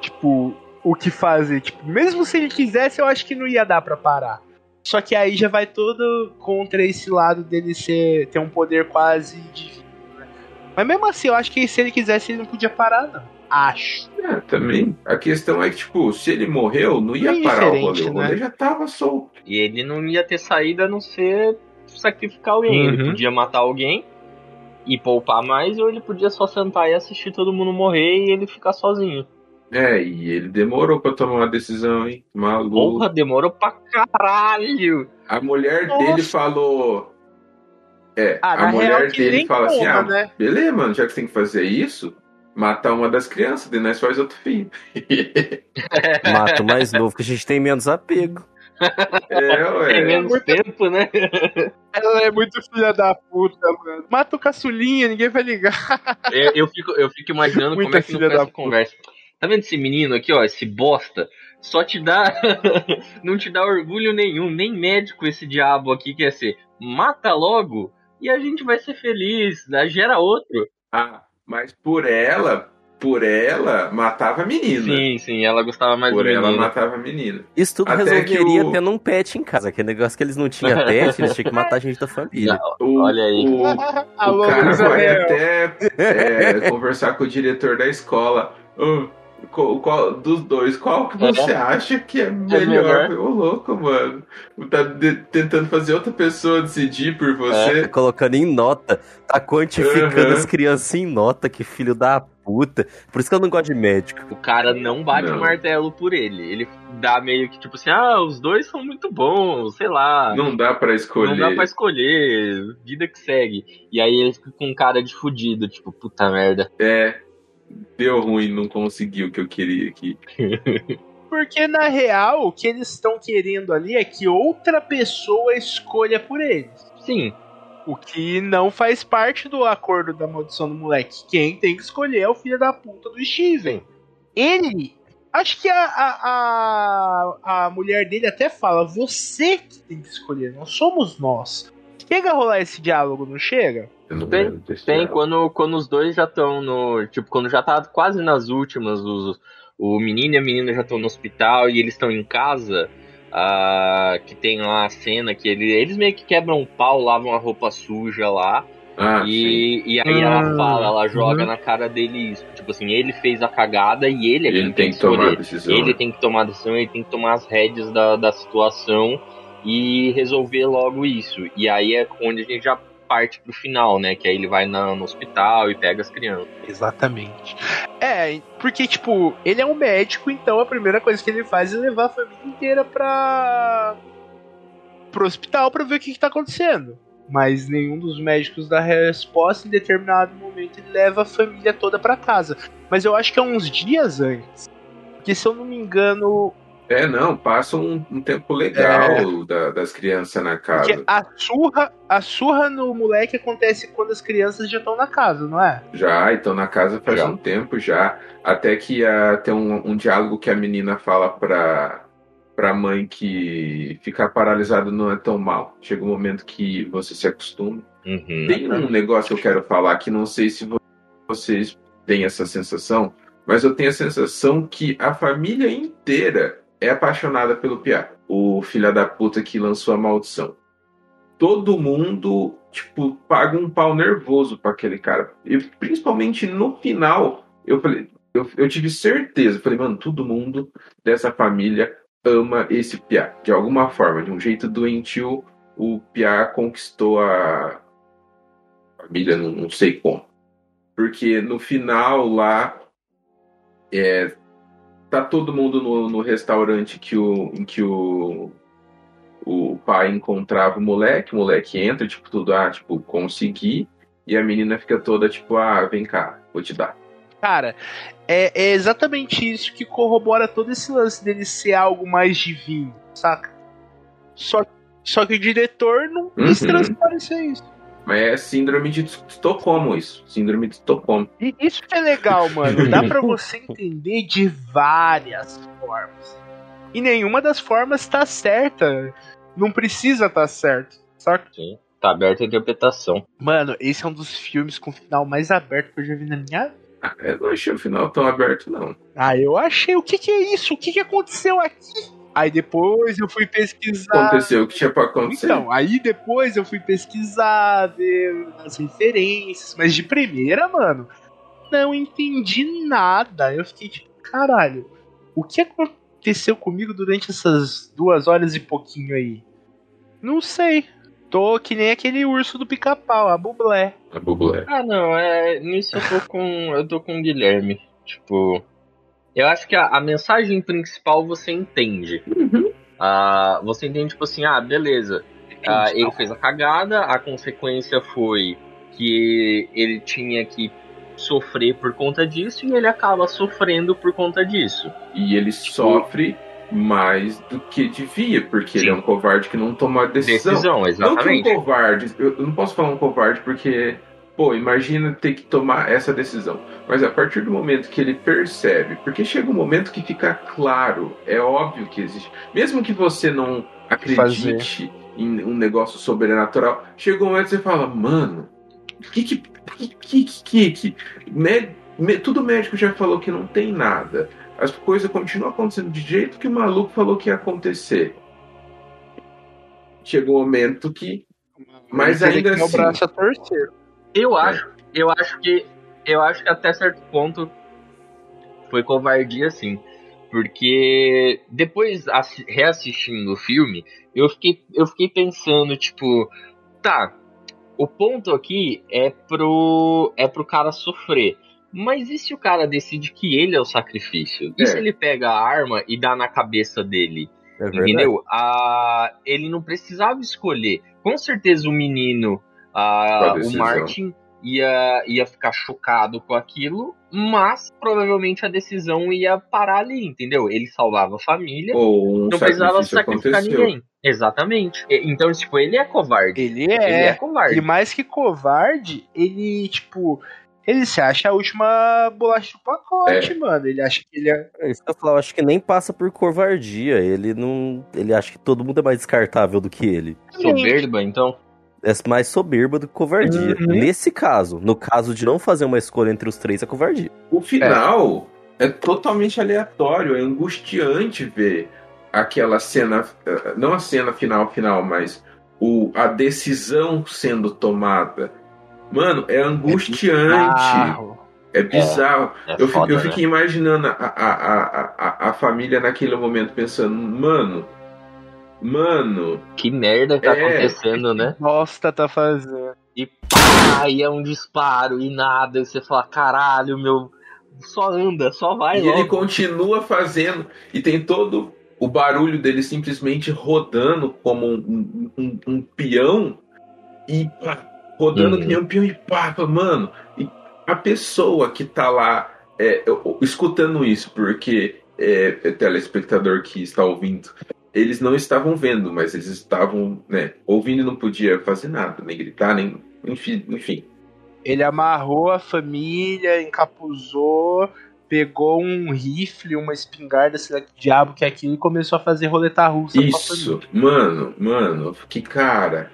Tipo, o que fazer. Tipo, mesmo se ele quisesse, eu acho que não ia dar pra parar. Só que aí já vai todo contra esse lado dele ser ter um poder quase divino. Né? Mas mesmo assim, eu acho que se ele quisesse, ele não podia parar, não. Acho. É, também. A questão é que, tipo, se ele morreu, não ia Bem parar o rolê. diferente, O rolê né? já tava solto. E ele não ia ter saída a não ser sacrificar alguém. Ele Uhum. podia matar alguém e poupar mais, ou ele podia só sentar e assistir todo mundo morrer e ele ficar sozinho. É, e ele demorou pra tomar uma decisão, hein? Maluco. Porra, demorou pra caralho! A mulher Nossa. dele falou. É, Ah, a mulher dele fala assim: conta, ah, né? beleza, mano, já que você tem que fazer isso, matar uma das crianças, daí nós faz outro filho. Mata o mais novo, que a gente tem menos apego. é, ué. Tem menos muito- tempo, né? Ela é muito filha da puta, mano. Mata o caçulinha, ninguém vai ligar. Eu, eu fico, eu fico imaginando como Muita é que filha da essa conversa. Tá vendo esse menino aqui, ó, esse bosta? Só te dá. não te dá orgulho nenhum, nem médico esse diabo aqui quer ser. Mata logo e a gente vai ser feliz, né? gera outro. Ah, mas por ela, por ela, matava a menina. Sim, sim, ela gostava mais por do ela, menino. matava a menina. Isso tudo Até resolveria que o- tendo um pet em casa. Aquele negócio que eles não tinham pet, eles tinham que matar a gente da família. O, Olha aí. O, Alô, o cara vai até é, conversar com o diretor da escola. Ô, qual, qual- dos dois, qual que você acha que é melhor? melhor? Ô, louco, mano. Tá de- tentando fazer outra pessoa decidir por você. Tá colocando em nota. Tá quantificando Aham. as crianças em nota, que filho da puta. Por isso que eu não gosto de médico. O cara não bate o martelo por ele. Ele dá meio que tipo assim, ah, os dois são muito bons, sei lá. Não dá pra escolher. Não dá pra escolher, vida que segue. E aí ele fica com cara de fudido, tipo, puta merda. É, deu ruim, não consegui o que eu queria aqui. Porque na real, o que eles estão querendo ali é que outra pessoa escolha por eles. Sim, O que não faz parte do acordo da maldição do moleque. Quem tem que escolher é o filho da puta do Steven. Ele. Acho que a, a, a, a mulher dele até fala: você que tem que escolher, não somos nós. Chega a rolar esse diálogo, não chega? Tem- tem quando, quando os dois já estão no. Tipo, quando já tá quase nas últimas, os, o menino e a menina já estão no hospital e eles estão em casa. ah, que tem lá a cena que ele, eles meio que quebram um pau, lavam a roupa suja lá. Ah, sim. e, e aí ela Hum, fala, ela joga uhum. na cara dele isso. Tipo assim, ele fez a cagada e ele é Ele quem tem que tomar a decisão. Ele né? tem que tomar a decisão, ele tem que tomar as rédeas da, da situação e resolver logo isso. E aí é onde a gente já parte pro final, né? Que aí ele vai na- no hospital e pega as crianças. Exatamente. É, porque, tipo, ele é um médico, então a primeira coisa que ele faz é levar a família inteira pra. pro hospital pra ver o que, que tá acontecendo. Mas nenhum dos médicos dá resposta em determinado momento ele leva a família toda pra casa. Mas eu acho que é uns dias antes. Porque se eu não me engano. É, não, passa um, um tempo legal da- das crianças na casa. Porque a surra, a surra no moleque acontece quando as crianças já estão na casa, não é? Já, então na casa faz Já. um tempo já. Até que ah, tem um, um diálogo que a menina fala pra, pra mãe que ficar paralisado não é tão mal. Chega um momento que você se acostuma. Uhum. Tem um negócio que eu quero falar que não sei se vo- vocês têm essa sensação, mas eu tenho a sensação que a família inteira é apaixonada pelo Piá, o filho da puta que lançou a maldição. Todo mundo, tipo, paga um pau nervoso pra aquele cara. E principalmente no final, eu falei, eu, eu tive certeza, falei, mano, todo mundo dessa família ama esse Piá. De alguma forma, de um jeito doentio, o Piá conquistou a, família, não, não sei como. Porque no final lá, é, tá todo mundo no, no restaurante que o, em que o, o pai encontrava o moleque, o moleque entra, tipo, tudo, ah, tipo, consegui, e a menina fica toda, tipo, ah, vem cá, vou te dar. Cara, é, é exatamente isso que corrobora todo esse lance dele ser algo mais divino, saca? Só, só que o diretor não quis Uhum. transparecer isso. Mas é síndrome de Estocolmo isso, síndrome de Estocolmo. E isso que é legal, mano. Dá pra você entender de várias formas. E nenhuma das formas tá certa. Não precisa tá certo, saca? Sim. Tá aberta a interpretação. Mano, esse é um dos filmes com o final mais aberto que eu já vi na minha vida. Ah, eu não achei o final tão aberto, não. Ah, eu achei. O que que é isso? O que que aconteceu aqui? Aí depois eu fui pesquisar. Aconteceu o que tinha pra acontecer. Então, aí depois eu fui pesquisar, ver as referências, mas de primeira, mano, não entendi nada. Eu fiquei tipo, caralho, o que aconteceu comigo durante essas duas horas e pouquinho aí? Não sei. Tô que nem aquele urso do pica-pau, a bublé. A Bublé. Ah, não, é. Nisso eu tô com. Eu tô com o Guilherme. Tipo. Eu acho que a, a mensagem principal você entende. Ah, você entende, tipo assim, ah, beleza. Ah, ele fez a cagada, a consequência foi que ele tinha que sofrer por conta disso e ele acaba sofrendo por conta disso. E ele sofre mais do que devia, porque ele é Sim. um covarde que não tomou a decisão. Decisão, Não que exatamente. um covarde, eu não posso falar um covarde porque, pô, imagina ter que tomar essa decisão. Mas a partir do momento que ele percebe, porque chega um momento que fica claro, é óbvio que existe. Mesmo que você não acredite em um negócio sobrenatural, chega um momento que você fala, mano, que que. que, que, que, que mé- mé- tudo médico já falou que não tem nada. As coisas continuam acontecendo de jeito que o maluco falou que ia acontecer. Chega um momento que Mas ainda tem o assim- braço a torcer. Eu acho, eu acho que eu acho que até certo ponto foi covardia sim, porque depois assi- reassistindo o filme, eu fiquei eu fiquei pensando tipo, tá, o ponto aqui é pro é pro cara sofrer. Mas e se o cara decide que ele é o sacrifício? E É. se ele pega a arma e dá na cabeça dele? É. Entendeu? Ah, ele não precisava escolher. Com certeza o menino, ah, o. Martin, ia, ia ficar chocado com aquilo, mas provavelmente a decisão ia parar ali, entendeu? Ele salvava a família, ou um não precisava sacrificar aconteceu. ninguém. Exatamente. Então, tipo, ele é covarde. Ele Ele é. é covarde. E mais que covarde, ele, tipo. Ele se acha a última bolacha do pacote, mano. Ele acha que ele é. É isso que eu falo, eu acho que nem passa por covardia. Ele não. Ele acha que todo mundo é mais descartável do que ele. Soberba, então. É mais soberba do que covardia. Uhum. Nesse caso, no caso de não fazer uma escolha entre os três, é covardia. O final é. totalmente aleatório, é angustiante ver aquela cena, eh, não a cena final final, mas o, a decisão sendo tomada. Mano, é angustiante, Bizarro. é bizarro. É eu, fico, foda, eu né? fiquei imaginando a, a, a, a, a família naquele momento pensando, mano, mano, Que merda tá É. acontecendo, né? Bosta tá fazendo. E pá, e é um disparo e nada. E você fala, caralho, meu. Só anda, só vai e logo. ele continua fazendo, e tem todo o barulho dele simplesmente rodando como um, um, um- peão, e pá, rodando Hum. que nem um peão, e pá, mano, e a pessoa que tá lá é, escutando isso, porque é, é telespectador que está ouvindo, eles não estavam vendo, mas eles estavam, né, ouvindo e não podia fazer nada, nem gritar, nem. Enfim, enfim. Ele amarrou a família, encapuzou, pegou um rifle, uma espingarda, sei lá que diabo que é aquilo, e começou a fazer roleta russa com a Isso, mano, mano, que cara.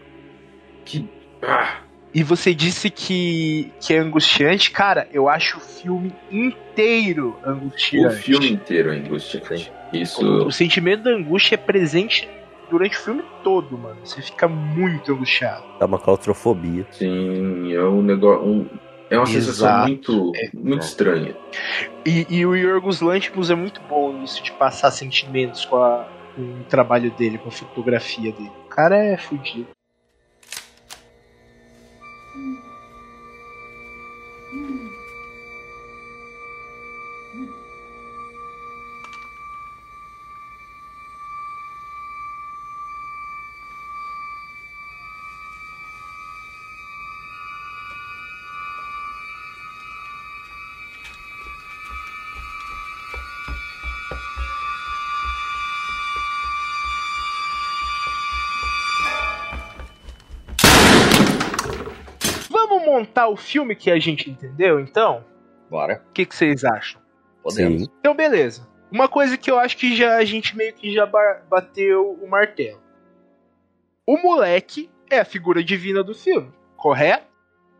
Que. Ah, E você disse que, que é angustiante. Cara, eu acho o filme inteiro o angustiante. filme inteiro é angustiante. Isso. O sentimento da angústia é presente durante o filme todo, mano. Você fica muito angustiado. Dá uma claustrofobia. Sim, é um negócio. um- é uma sensação Exato. muito, É. muito estranha. E, e o Yorgos Lanthimos é muito bom nisso, de passar sentimentos com, a- com o trabalho dele, com a fotografia dele. O cara é fudido. O filme que a gente entendeu, então? Bora, O que, que vocês acham? podemos. Sim. Então, beleza. Uma coisa que eu acho que já a gente meio que já ba- bateu o martelo. O moleque é a figura divina do filme, correto?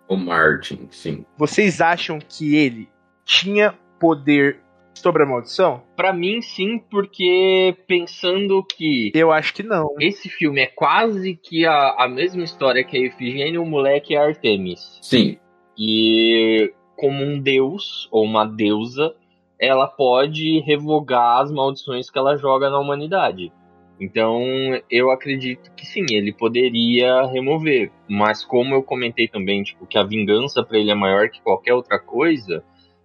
O Martin, sim. Vocês acham que ele tinha poder sobre a maldição? Pra mim, sim, porque pensando que Eu acho que não. esse filme é quase que a, a mesma história que a Efigênia, o moleque e a Artemis. Sim. E como um deus ou uma deusa, ela pode revogar as maldições que ela joga na humanidade. Então, eu acredito que sim, ele poderia remover. Mas como eu comentei também, tipo, que a vingança pra ele é maior que qualquer outra coisa,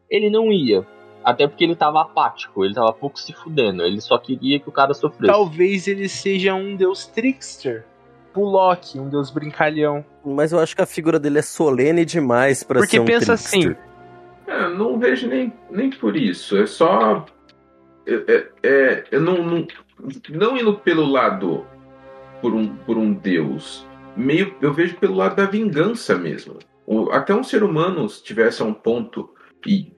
ele não ia. Até porque ele tava apático, ele tava pouco se fudendo. Ele só queria que o cara sofresse. Talvez ele seja um deus trickster. Loki, um deus brincalhão. Mas eu acho que a figura dele é solene demais pra Porque ser um pensa trickster. assim, É, não vejo nem, nem por isso. É só. É, é- é- eu não, não, não indo pelo lado por um, por um deus. Meio, eu vejo pelo lado da vingança mesmo. O- até um ser humano, se tivesse a um ponto, e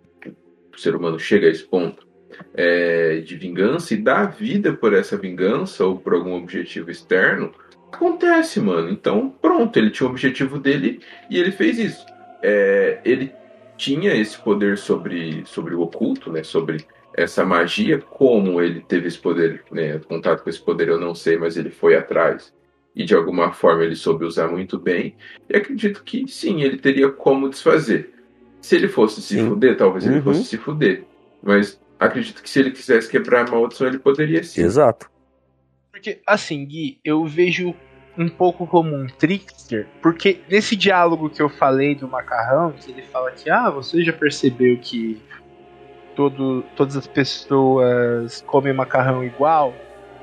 o ser humano chega a esse ponto, é, de vingança e dá vida por essa vingança ou por algum objetivo externo, acontece, mano. Então, pronto, ele tinha o objetivo dele e ele fez isso. É, ele tinha esse poder sobre, sobre o oculto, né? Sobre essa magia, como ele teve esse poder, né? Contato com esse poder eu não sei, mas ele foi atrás e de alguma forma ele soube usar muito bem. E acredito que sim, ele teria como desfazer. Se ele fosse se Sim. fuder, talvez ele Uhum. fosse se fuder. Mas acredito que se ele quisesse quebrar a maldição, ele poderia sim. Exato. Porque, assim, Gui, eu vejo um pouco como um trickster, porque nesse diálogo que eu falei do macarrão, que ele fala que, ah, você já percebeu que todo, todas as pessoas comem macarrão igual?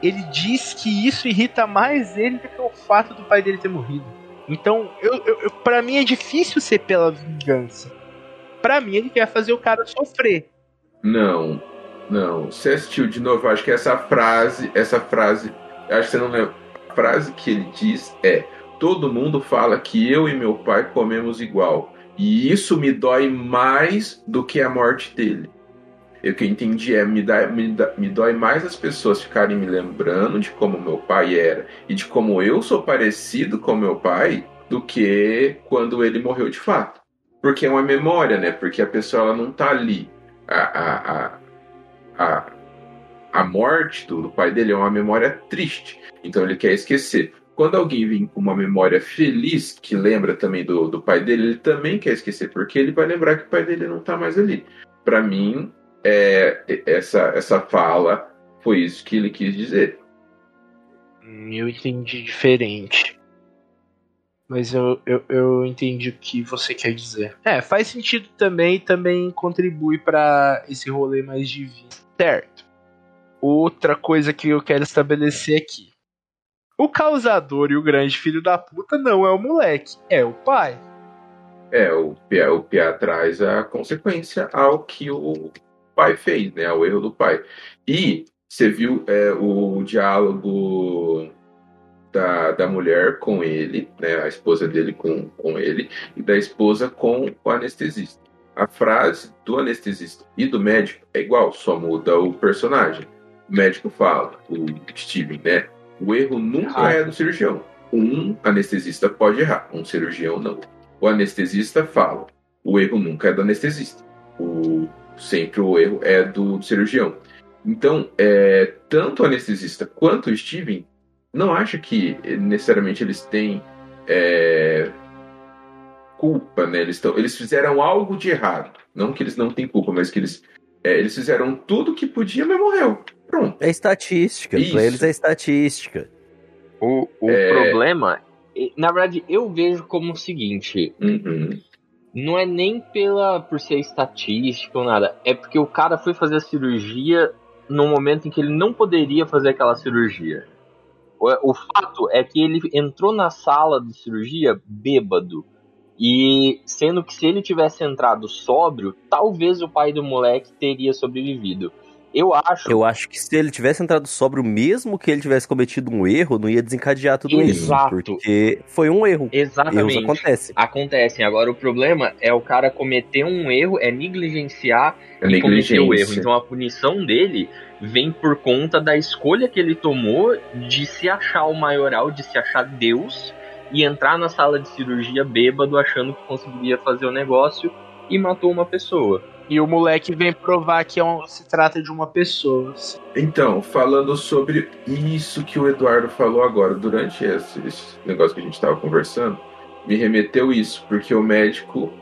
Ele diz que isso irrita mais ele do que o fato do pai dele ter morrido. Então, eu, eu, eu, pra mim é difícil ser pela vingança. Pra mim, ele quer fazer o cara sofrer. Não, não. Você assistiu de novo, acho que essa frase, essa frase, acho que você não lembra. A frase que ele diz é: Todo mundo fala que eu e meu pai comemos igual. E isso me dói mais do que a morte dele. O que eu entendi é: me, dá, me, dá- me dói mais as pessoas ficarem me lembrando de como meu pai era e de como eu sou parecido com meu pai do que quando ele morreu de fato. Porque é uma memória, né? Porque a pessoa ela não tá ali a, a, a, a, morte do, pai dele é uma memória triste. Então ele quer esquecer. Quando alguém vem com uma memória feliz, que lembra também do, do pai dele, ele também quer esquecer, porque ele vai lembrar que o pai dele não tá mais ali. Para mim, é, essa, essa fala foi isso que ele quis dizer. Hum, Eu entendi diferente. Mas eu, eu, eu entendi o que você quer dizer. É, faz sentido também, também contribui pra esse rolê mais divino. Certo. Outra coisa que eu quero estabelecer aqui. O causador e o grande filho da puta não é o moleque, é o pai. É, o Pia, o Pia traz a consequência ao que o pai fez, né? Ao erro do pai. E você viu é, o diálogo da, da mulher com ele, né? A esposa dele com, com ele, e da esposa com o anestesista. A frase do anestesista e do médico é igual, só muda o personagem. O médico fala, o Steven, né? O erro nunca Ah. é do cirurgião. Um anestesista pode errar, um cirurgião não. O anestesista fala, o erro nunca é do anestesista. O, sempre o erro é do cirurgião. Então, é, tanto o anestesista quanto o Steven não acha que necessariamente eles têm é, culpa, né? Eles, tão, eles fizeram algo de errado. Não que eles não têm culpa, mas que eles, é, eles fizeram tudo que podia, mas morreu. Pronto. É estatística. Isso. Pra eles é estatística. O, o É. problema, na verdade, eu vejo como o seguinte: Uhum. não é nem pela por ser estatística ou nada, é porque o cara foi fazer a cirurgia no momento em que ele não poderia fazer aquela cirurgia. O, fato é que ele entrou na sala de cirurgia bêbado. E sendo que se ele tivesse entrado sóbrio, talvez o pai do moleque teria sobrevivido. Eu acho Eu acho que se ele tivesse entrado sóbrio, mesmo que ele tivesse cometido um erro, não ia desencadear tudo Exato. isso. Porque foi um erro. Erros exatamente acontecem. acontecem. Agora o problema é o cara cometer um erro, é negligenciar É e cometer o erro. Então a punição dele vem por conta da escolha que ele tomou de se achar o maioral, de se achar Deus e entrar na sala de cirurgia bêbado achando que conseguiria fazer o negócio e matou uma pessoa. E o moleque vem provar que é um- se trata de uma pessoa. Então, falando sobre isso que o Eduardo falou agora, durante esse, esse negócio que a gente estava conversando, me remeteu isso, porque o médico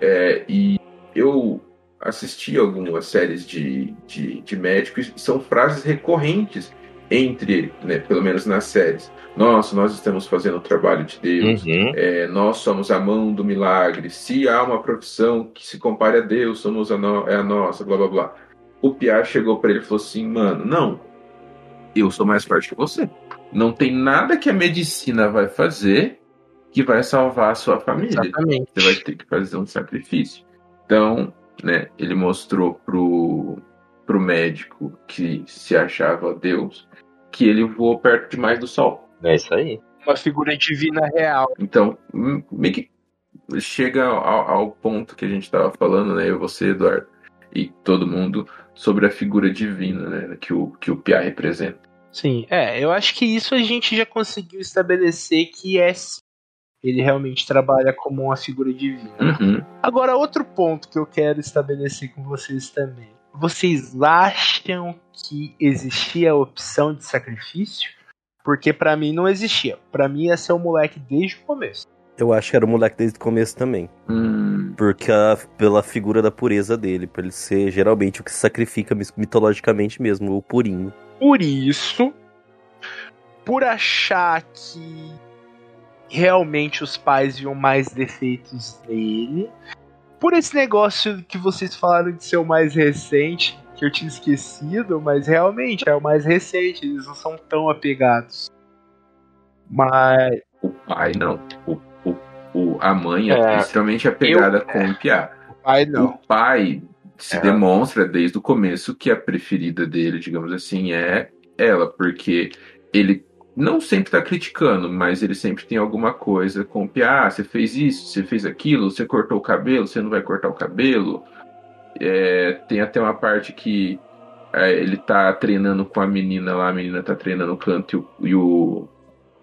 é, e eu assisti algumas séries de, de, de médicos e são frases recorrentes entre, né, pelo menos nas séries. Nossa, nós estamos fazendo o trabalho de Deus. Uhum. É, nós somos a mão do milagre. Se há uma profissão que se compare a Deus, somos a, no- é a nossa, blá blá blá. O Piar chegou pra ele e falou assim: Mano, não, eu sou mais forte que você. Não tem nada que a medicina vai fazer que vai salvar a sua família. Exatamente. Você vai ter que fazer um sacrifício. Então, né, ele mostrou pro, pro médico que se achava Deus que ele voou perto demais do sol. É isso aí. Uma figura divina real. Então, hum, meio que chega ao, ao ponto que a gente estava falando, né? Eu, você, Eduardo, e todo mundo, sobre a figura divina, né? Que o, que o Pia representa. Sim, é, eu acho que isso a gente já conseguiu estabelecer que é sim. Ele realmente trabalha como uma figura divina. Uhum. Agora, outro ponto que eu quero estabelecer com vocês também. Vocês acham que existia a opção de sacrifício? Porque pra mim não existia. Pra mim ia ser o moleque desde o começo. Eu acho que era o moleque desde o começo também. Hum, Porque a- pela figura da pureza dele, pra ele ser geralmente o que se sacrifica mitologicamente mesmo, o purinho. Por isso, por achar que realmente os pais viam mais defeitos nele, por esse negócio que vocês falaram de ser o mais recente, que eu tinha esquecido, mas realmente é o mais recente, eles não são tão apegados. Mas o pai não. O, o, o, a mãe é, É, extremamente apegada eu- com o Pia. o pai O não. pai se É. demonstra desde o começo que a preferida dele, digamos assim, é ela, porque ele não sempre tá criticando, mas ele sempre tem alguma coisa com o. Ah, você fez isso, você fez aquilo, você cortou o cabelo, você não vai cortar o cabelo. É, tem até uma parte que é, ele tá treinando com a menina lá, a menina tá treinando canto e o, e o,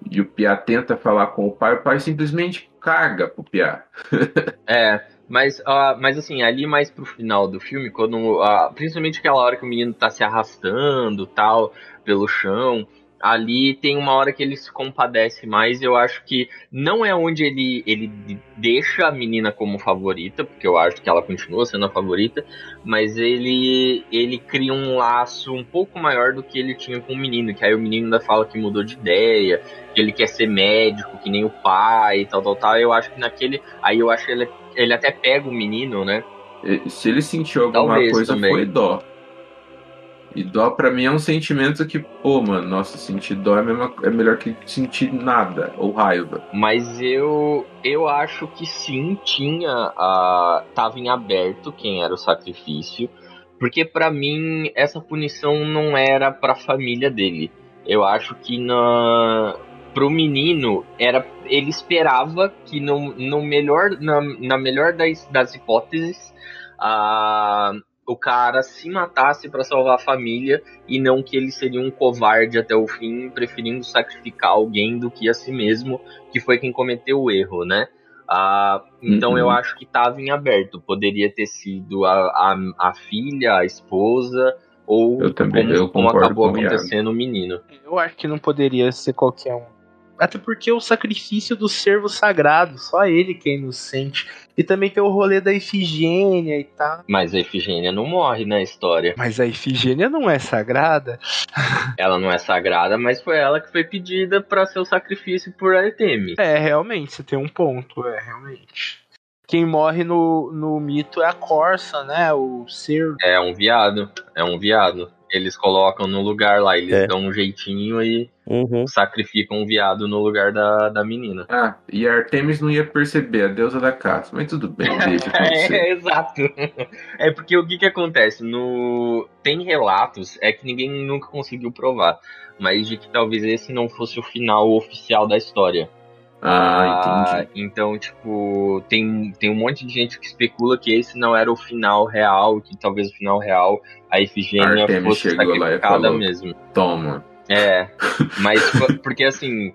e o Pia tenta falar com o pai, o pai simplesmente caga pro Pia. É, mas, ah, mas assim, ali mais pro final do filme, quando. ah, principalmente aquela hora que o menino tá se arrastando tal, pelo chão. Ali tem uma hora que ele se compadece mais. Eu acho que não é onde ele, ele deixa a menina como favorita, porque eu acho que ela continua sendo a favorita, mas ele, ele cria um laço um pouco maior do que ele tinha com o menino. Que aí o menino ainda fala que mudou de ideia, que ele quer ser médico, que nem o pai e tal, tal, tal. Eu acho que naquele. Aí eu acho que ele, ele até pega o menino, né? Se ele sentiu alguma Talvez coisa, também. foi dó. E dó pra mim é um sentimento que, pô, mano, nossa, sentir dó é, é melhor que sentir nada, ou raiva. Mas eu eu acho que sim, tinha a tava em aberto quem era o sacrifício, porque pra mim essa punição não era pra família dele. Eu acho que na pro menino era ele esperava que no, no melhor na, na melhor das, das hipóteses a o cara se matasse pra salvar a família e não que ele seria um covarde até o fim, preferindo sacrificar alguém do que a si mesmo, que foi quem cometeu o erro, né? Ah, então Uhum. eu acho que estava em aberto. Poderia ter sido a, a, a filha, a esposa, ou Eu também, como, eu como concordo acabou acontecendo o menino. Eu acho que não poderia ser qualquer um. Até porque o sacrifício do servo sagrado, só ele que é inocente. E também tem o rolê da Ifigênia e tal. Mas a Efigênia não morre na história. Mas a Ifigênia não é sagrada? Ela não é sagrada, mas foi ela que foi pedida para ser o sacrifício por Artemis. É, realmente, você tem um ponto, é, realmente. Quem morre no, no mito é a Corsa, né? O servo. É um viado, é um viado. Eles colocam no lugar lá, eles É. dão um jeitinho e Uhum. sacrificam um viado no lugar da, da menina. Ah, e a Artemis não ia perceber, a deusa da caça. Mas tudo bem, deixa. É, exato. É porque o que que acontece? No tem relatos, é que ninguém nunca conseguiu provar, mas de que talvez esse não fosse o final oficial da história. Ah, entendi. então, tipo, tem, tem um monte de gente que especula que esse não era o final real, que talvez o final real a Efigênia Artemis fosse chegou sacrificada falou. mesmo. Toma. É, mas porque assim,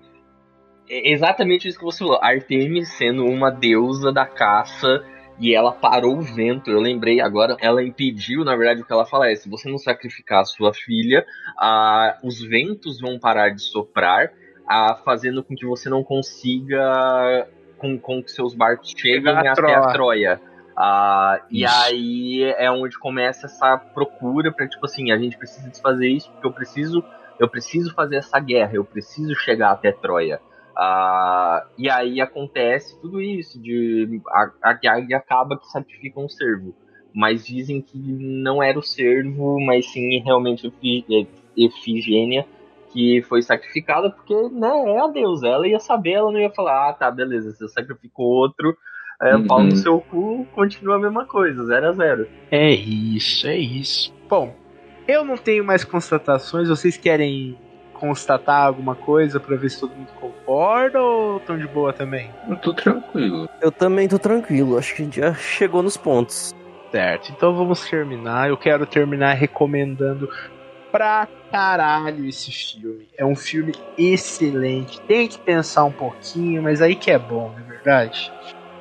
é exatamente isso que você falou. Artemis sendo uma deusa da caça e ela parou o vento. Eu lembrei agora, ela impediu, na verdade, o que ela fala é: se você não sacrificar a sua filha, ah, os ventos vão parar de soprar, ah, fazendo com que você não consiga com, com que seus barcos cheguem a até Troia. a Troia. Ah, e aí é onde começa essa procura para tipo assim, a gente precisa desfazer isso porque eu preciso, eu preciso fazer essa guerra, eu preciso chegar até Troia. Ah, e aí acontece tudo isso de a, a, acaba que sacrifica um servo, mas dizem que não era o servo, mas sim realmente Efi- Efigênia que foi sacrificada porque né, é a deusa, ela ia saber, ela não ia falar, ah tá, beleza, você sacrificou outro, é, Uhum. pau no seu cu, continua a mesma coisa, 0 a 0 É isso, é isso. Bom, eu não tenho mais constatações. Vocês querem constatar alguma coisa pra ver se todo mundo concorda ou estão de boa também? Eu tô tranquilo. Eu também tô tranquilo, acho que a gente já chegou nos pontos. Certo, então vamos terminar. Eu quero terminar recomendando pra caralho esse filme. É um filme excelente. Tem que pensar um pouquinho, mas aí que é bom, não é verdade?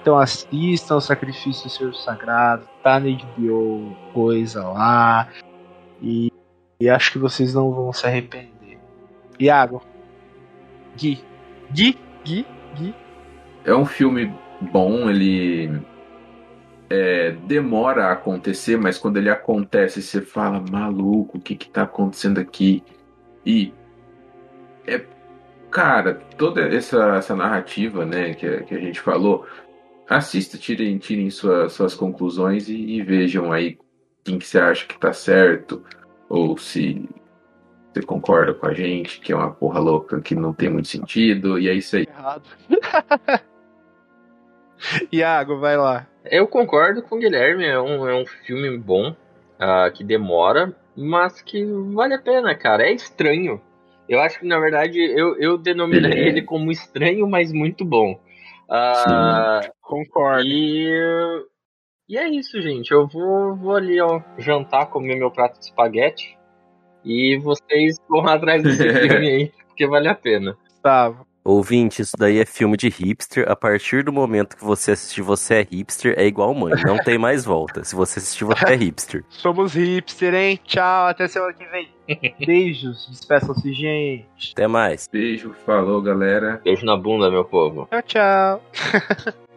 Então assistam o Sacrifício do Senhor Sagrado, tá na HBO, coisa lá. E, e acho que vocês não vão se arrepender. Iago, Gui, Gui, Gui, Gui. É um filme bom, ele é, demora a acontecer, mas quando ele acontece, você fala, maluco, o que que tá acontecendo aqui? E é, cara, toda essa, essa narrativa, né, que, que a gente falou, assista, tirem, tirem suas, suas conclusões e, e vejam aí quem que você acha que tá certo, ou se você concorda com a gente, que é uma porra louca que não tem muito sentido, e é isso aí. Errado. Iago, vai lá. Eu concordo com o Guilherme, é um, é um filme bom, ah, que demora, mas que vale a pena, cara. É estranho. Eu acho que, na verdade, eu, eu denominaria Ele é. ele como estranho, mas muito bom. Ah, Concordo. e, e é isso, gente. Eu vou, vou ali ó, jantar, comer meu prato de espaguete. E vocês vão atrás desse filme aí, porque vale a pena. Gustavo. Ouvinte, isso daí é filme de hipster. A partir do momento que você assistir, você é hipster, é igual mãe. Não tem mais volta. Se você assistir, você é hipster. Somos hipster, hein? Tchau, até semana que vem. Beijos, despeçam-se, gente. Até mais. Beijo, falou, galera. Beijo na bunda, meu povo. Tchau, tchau.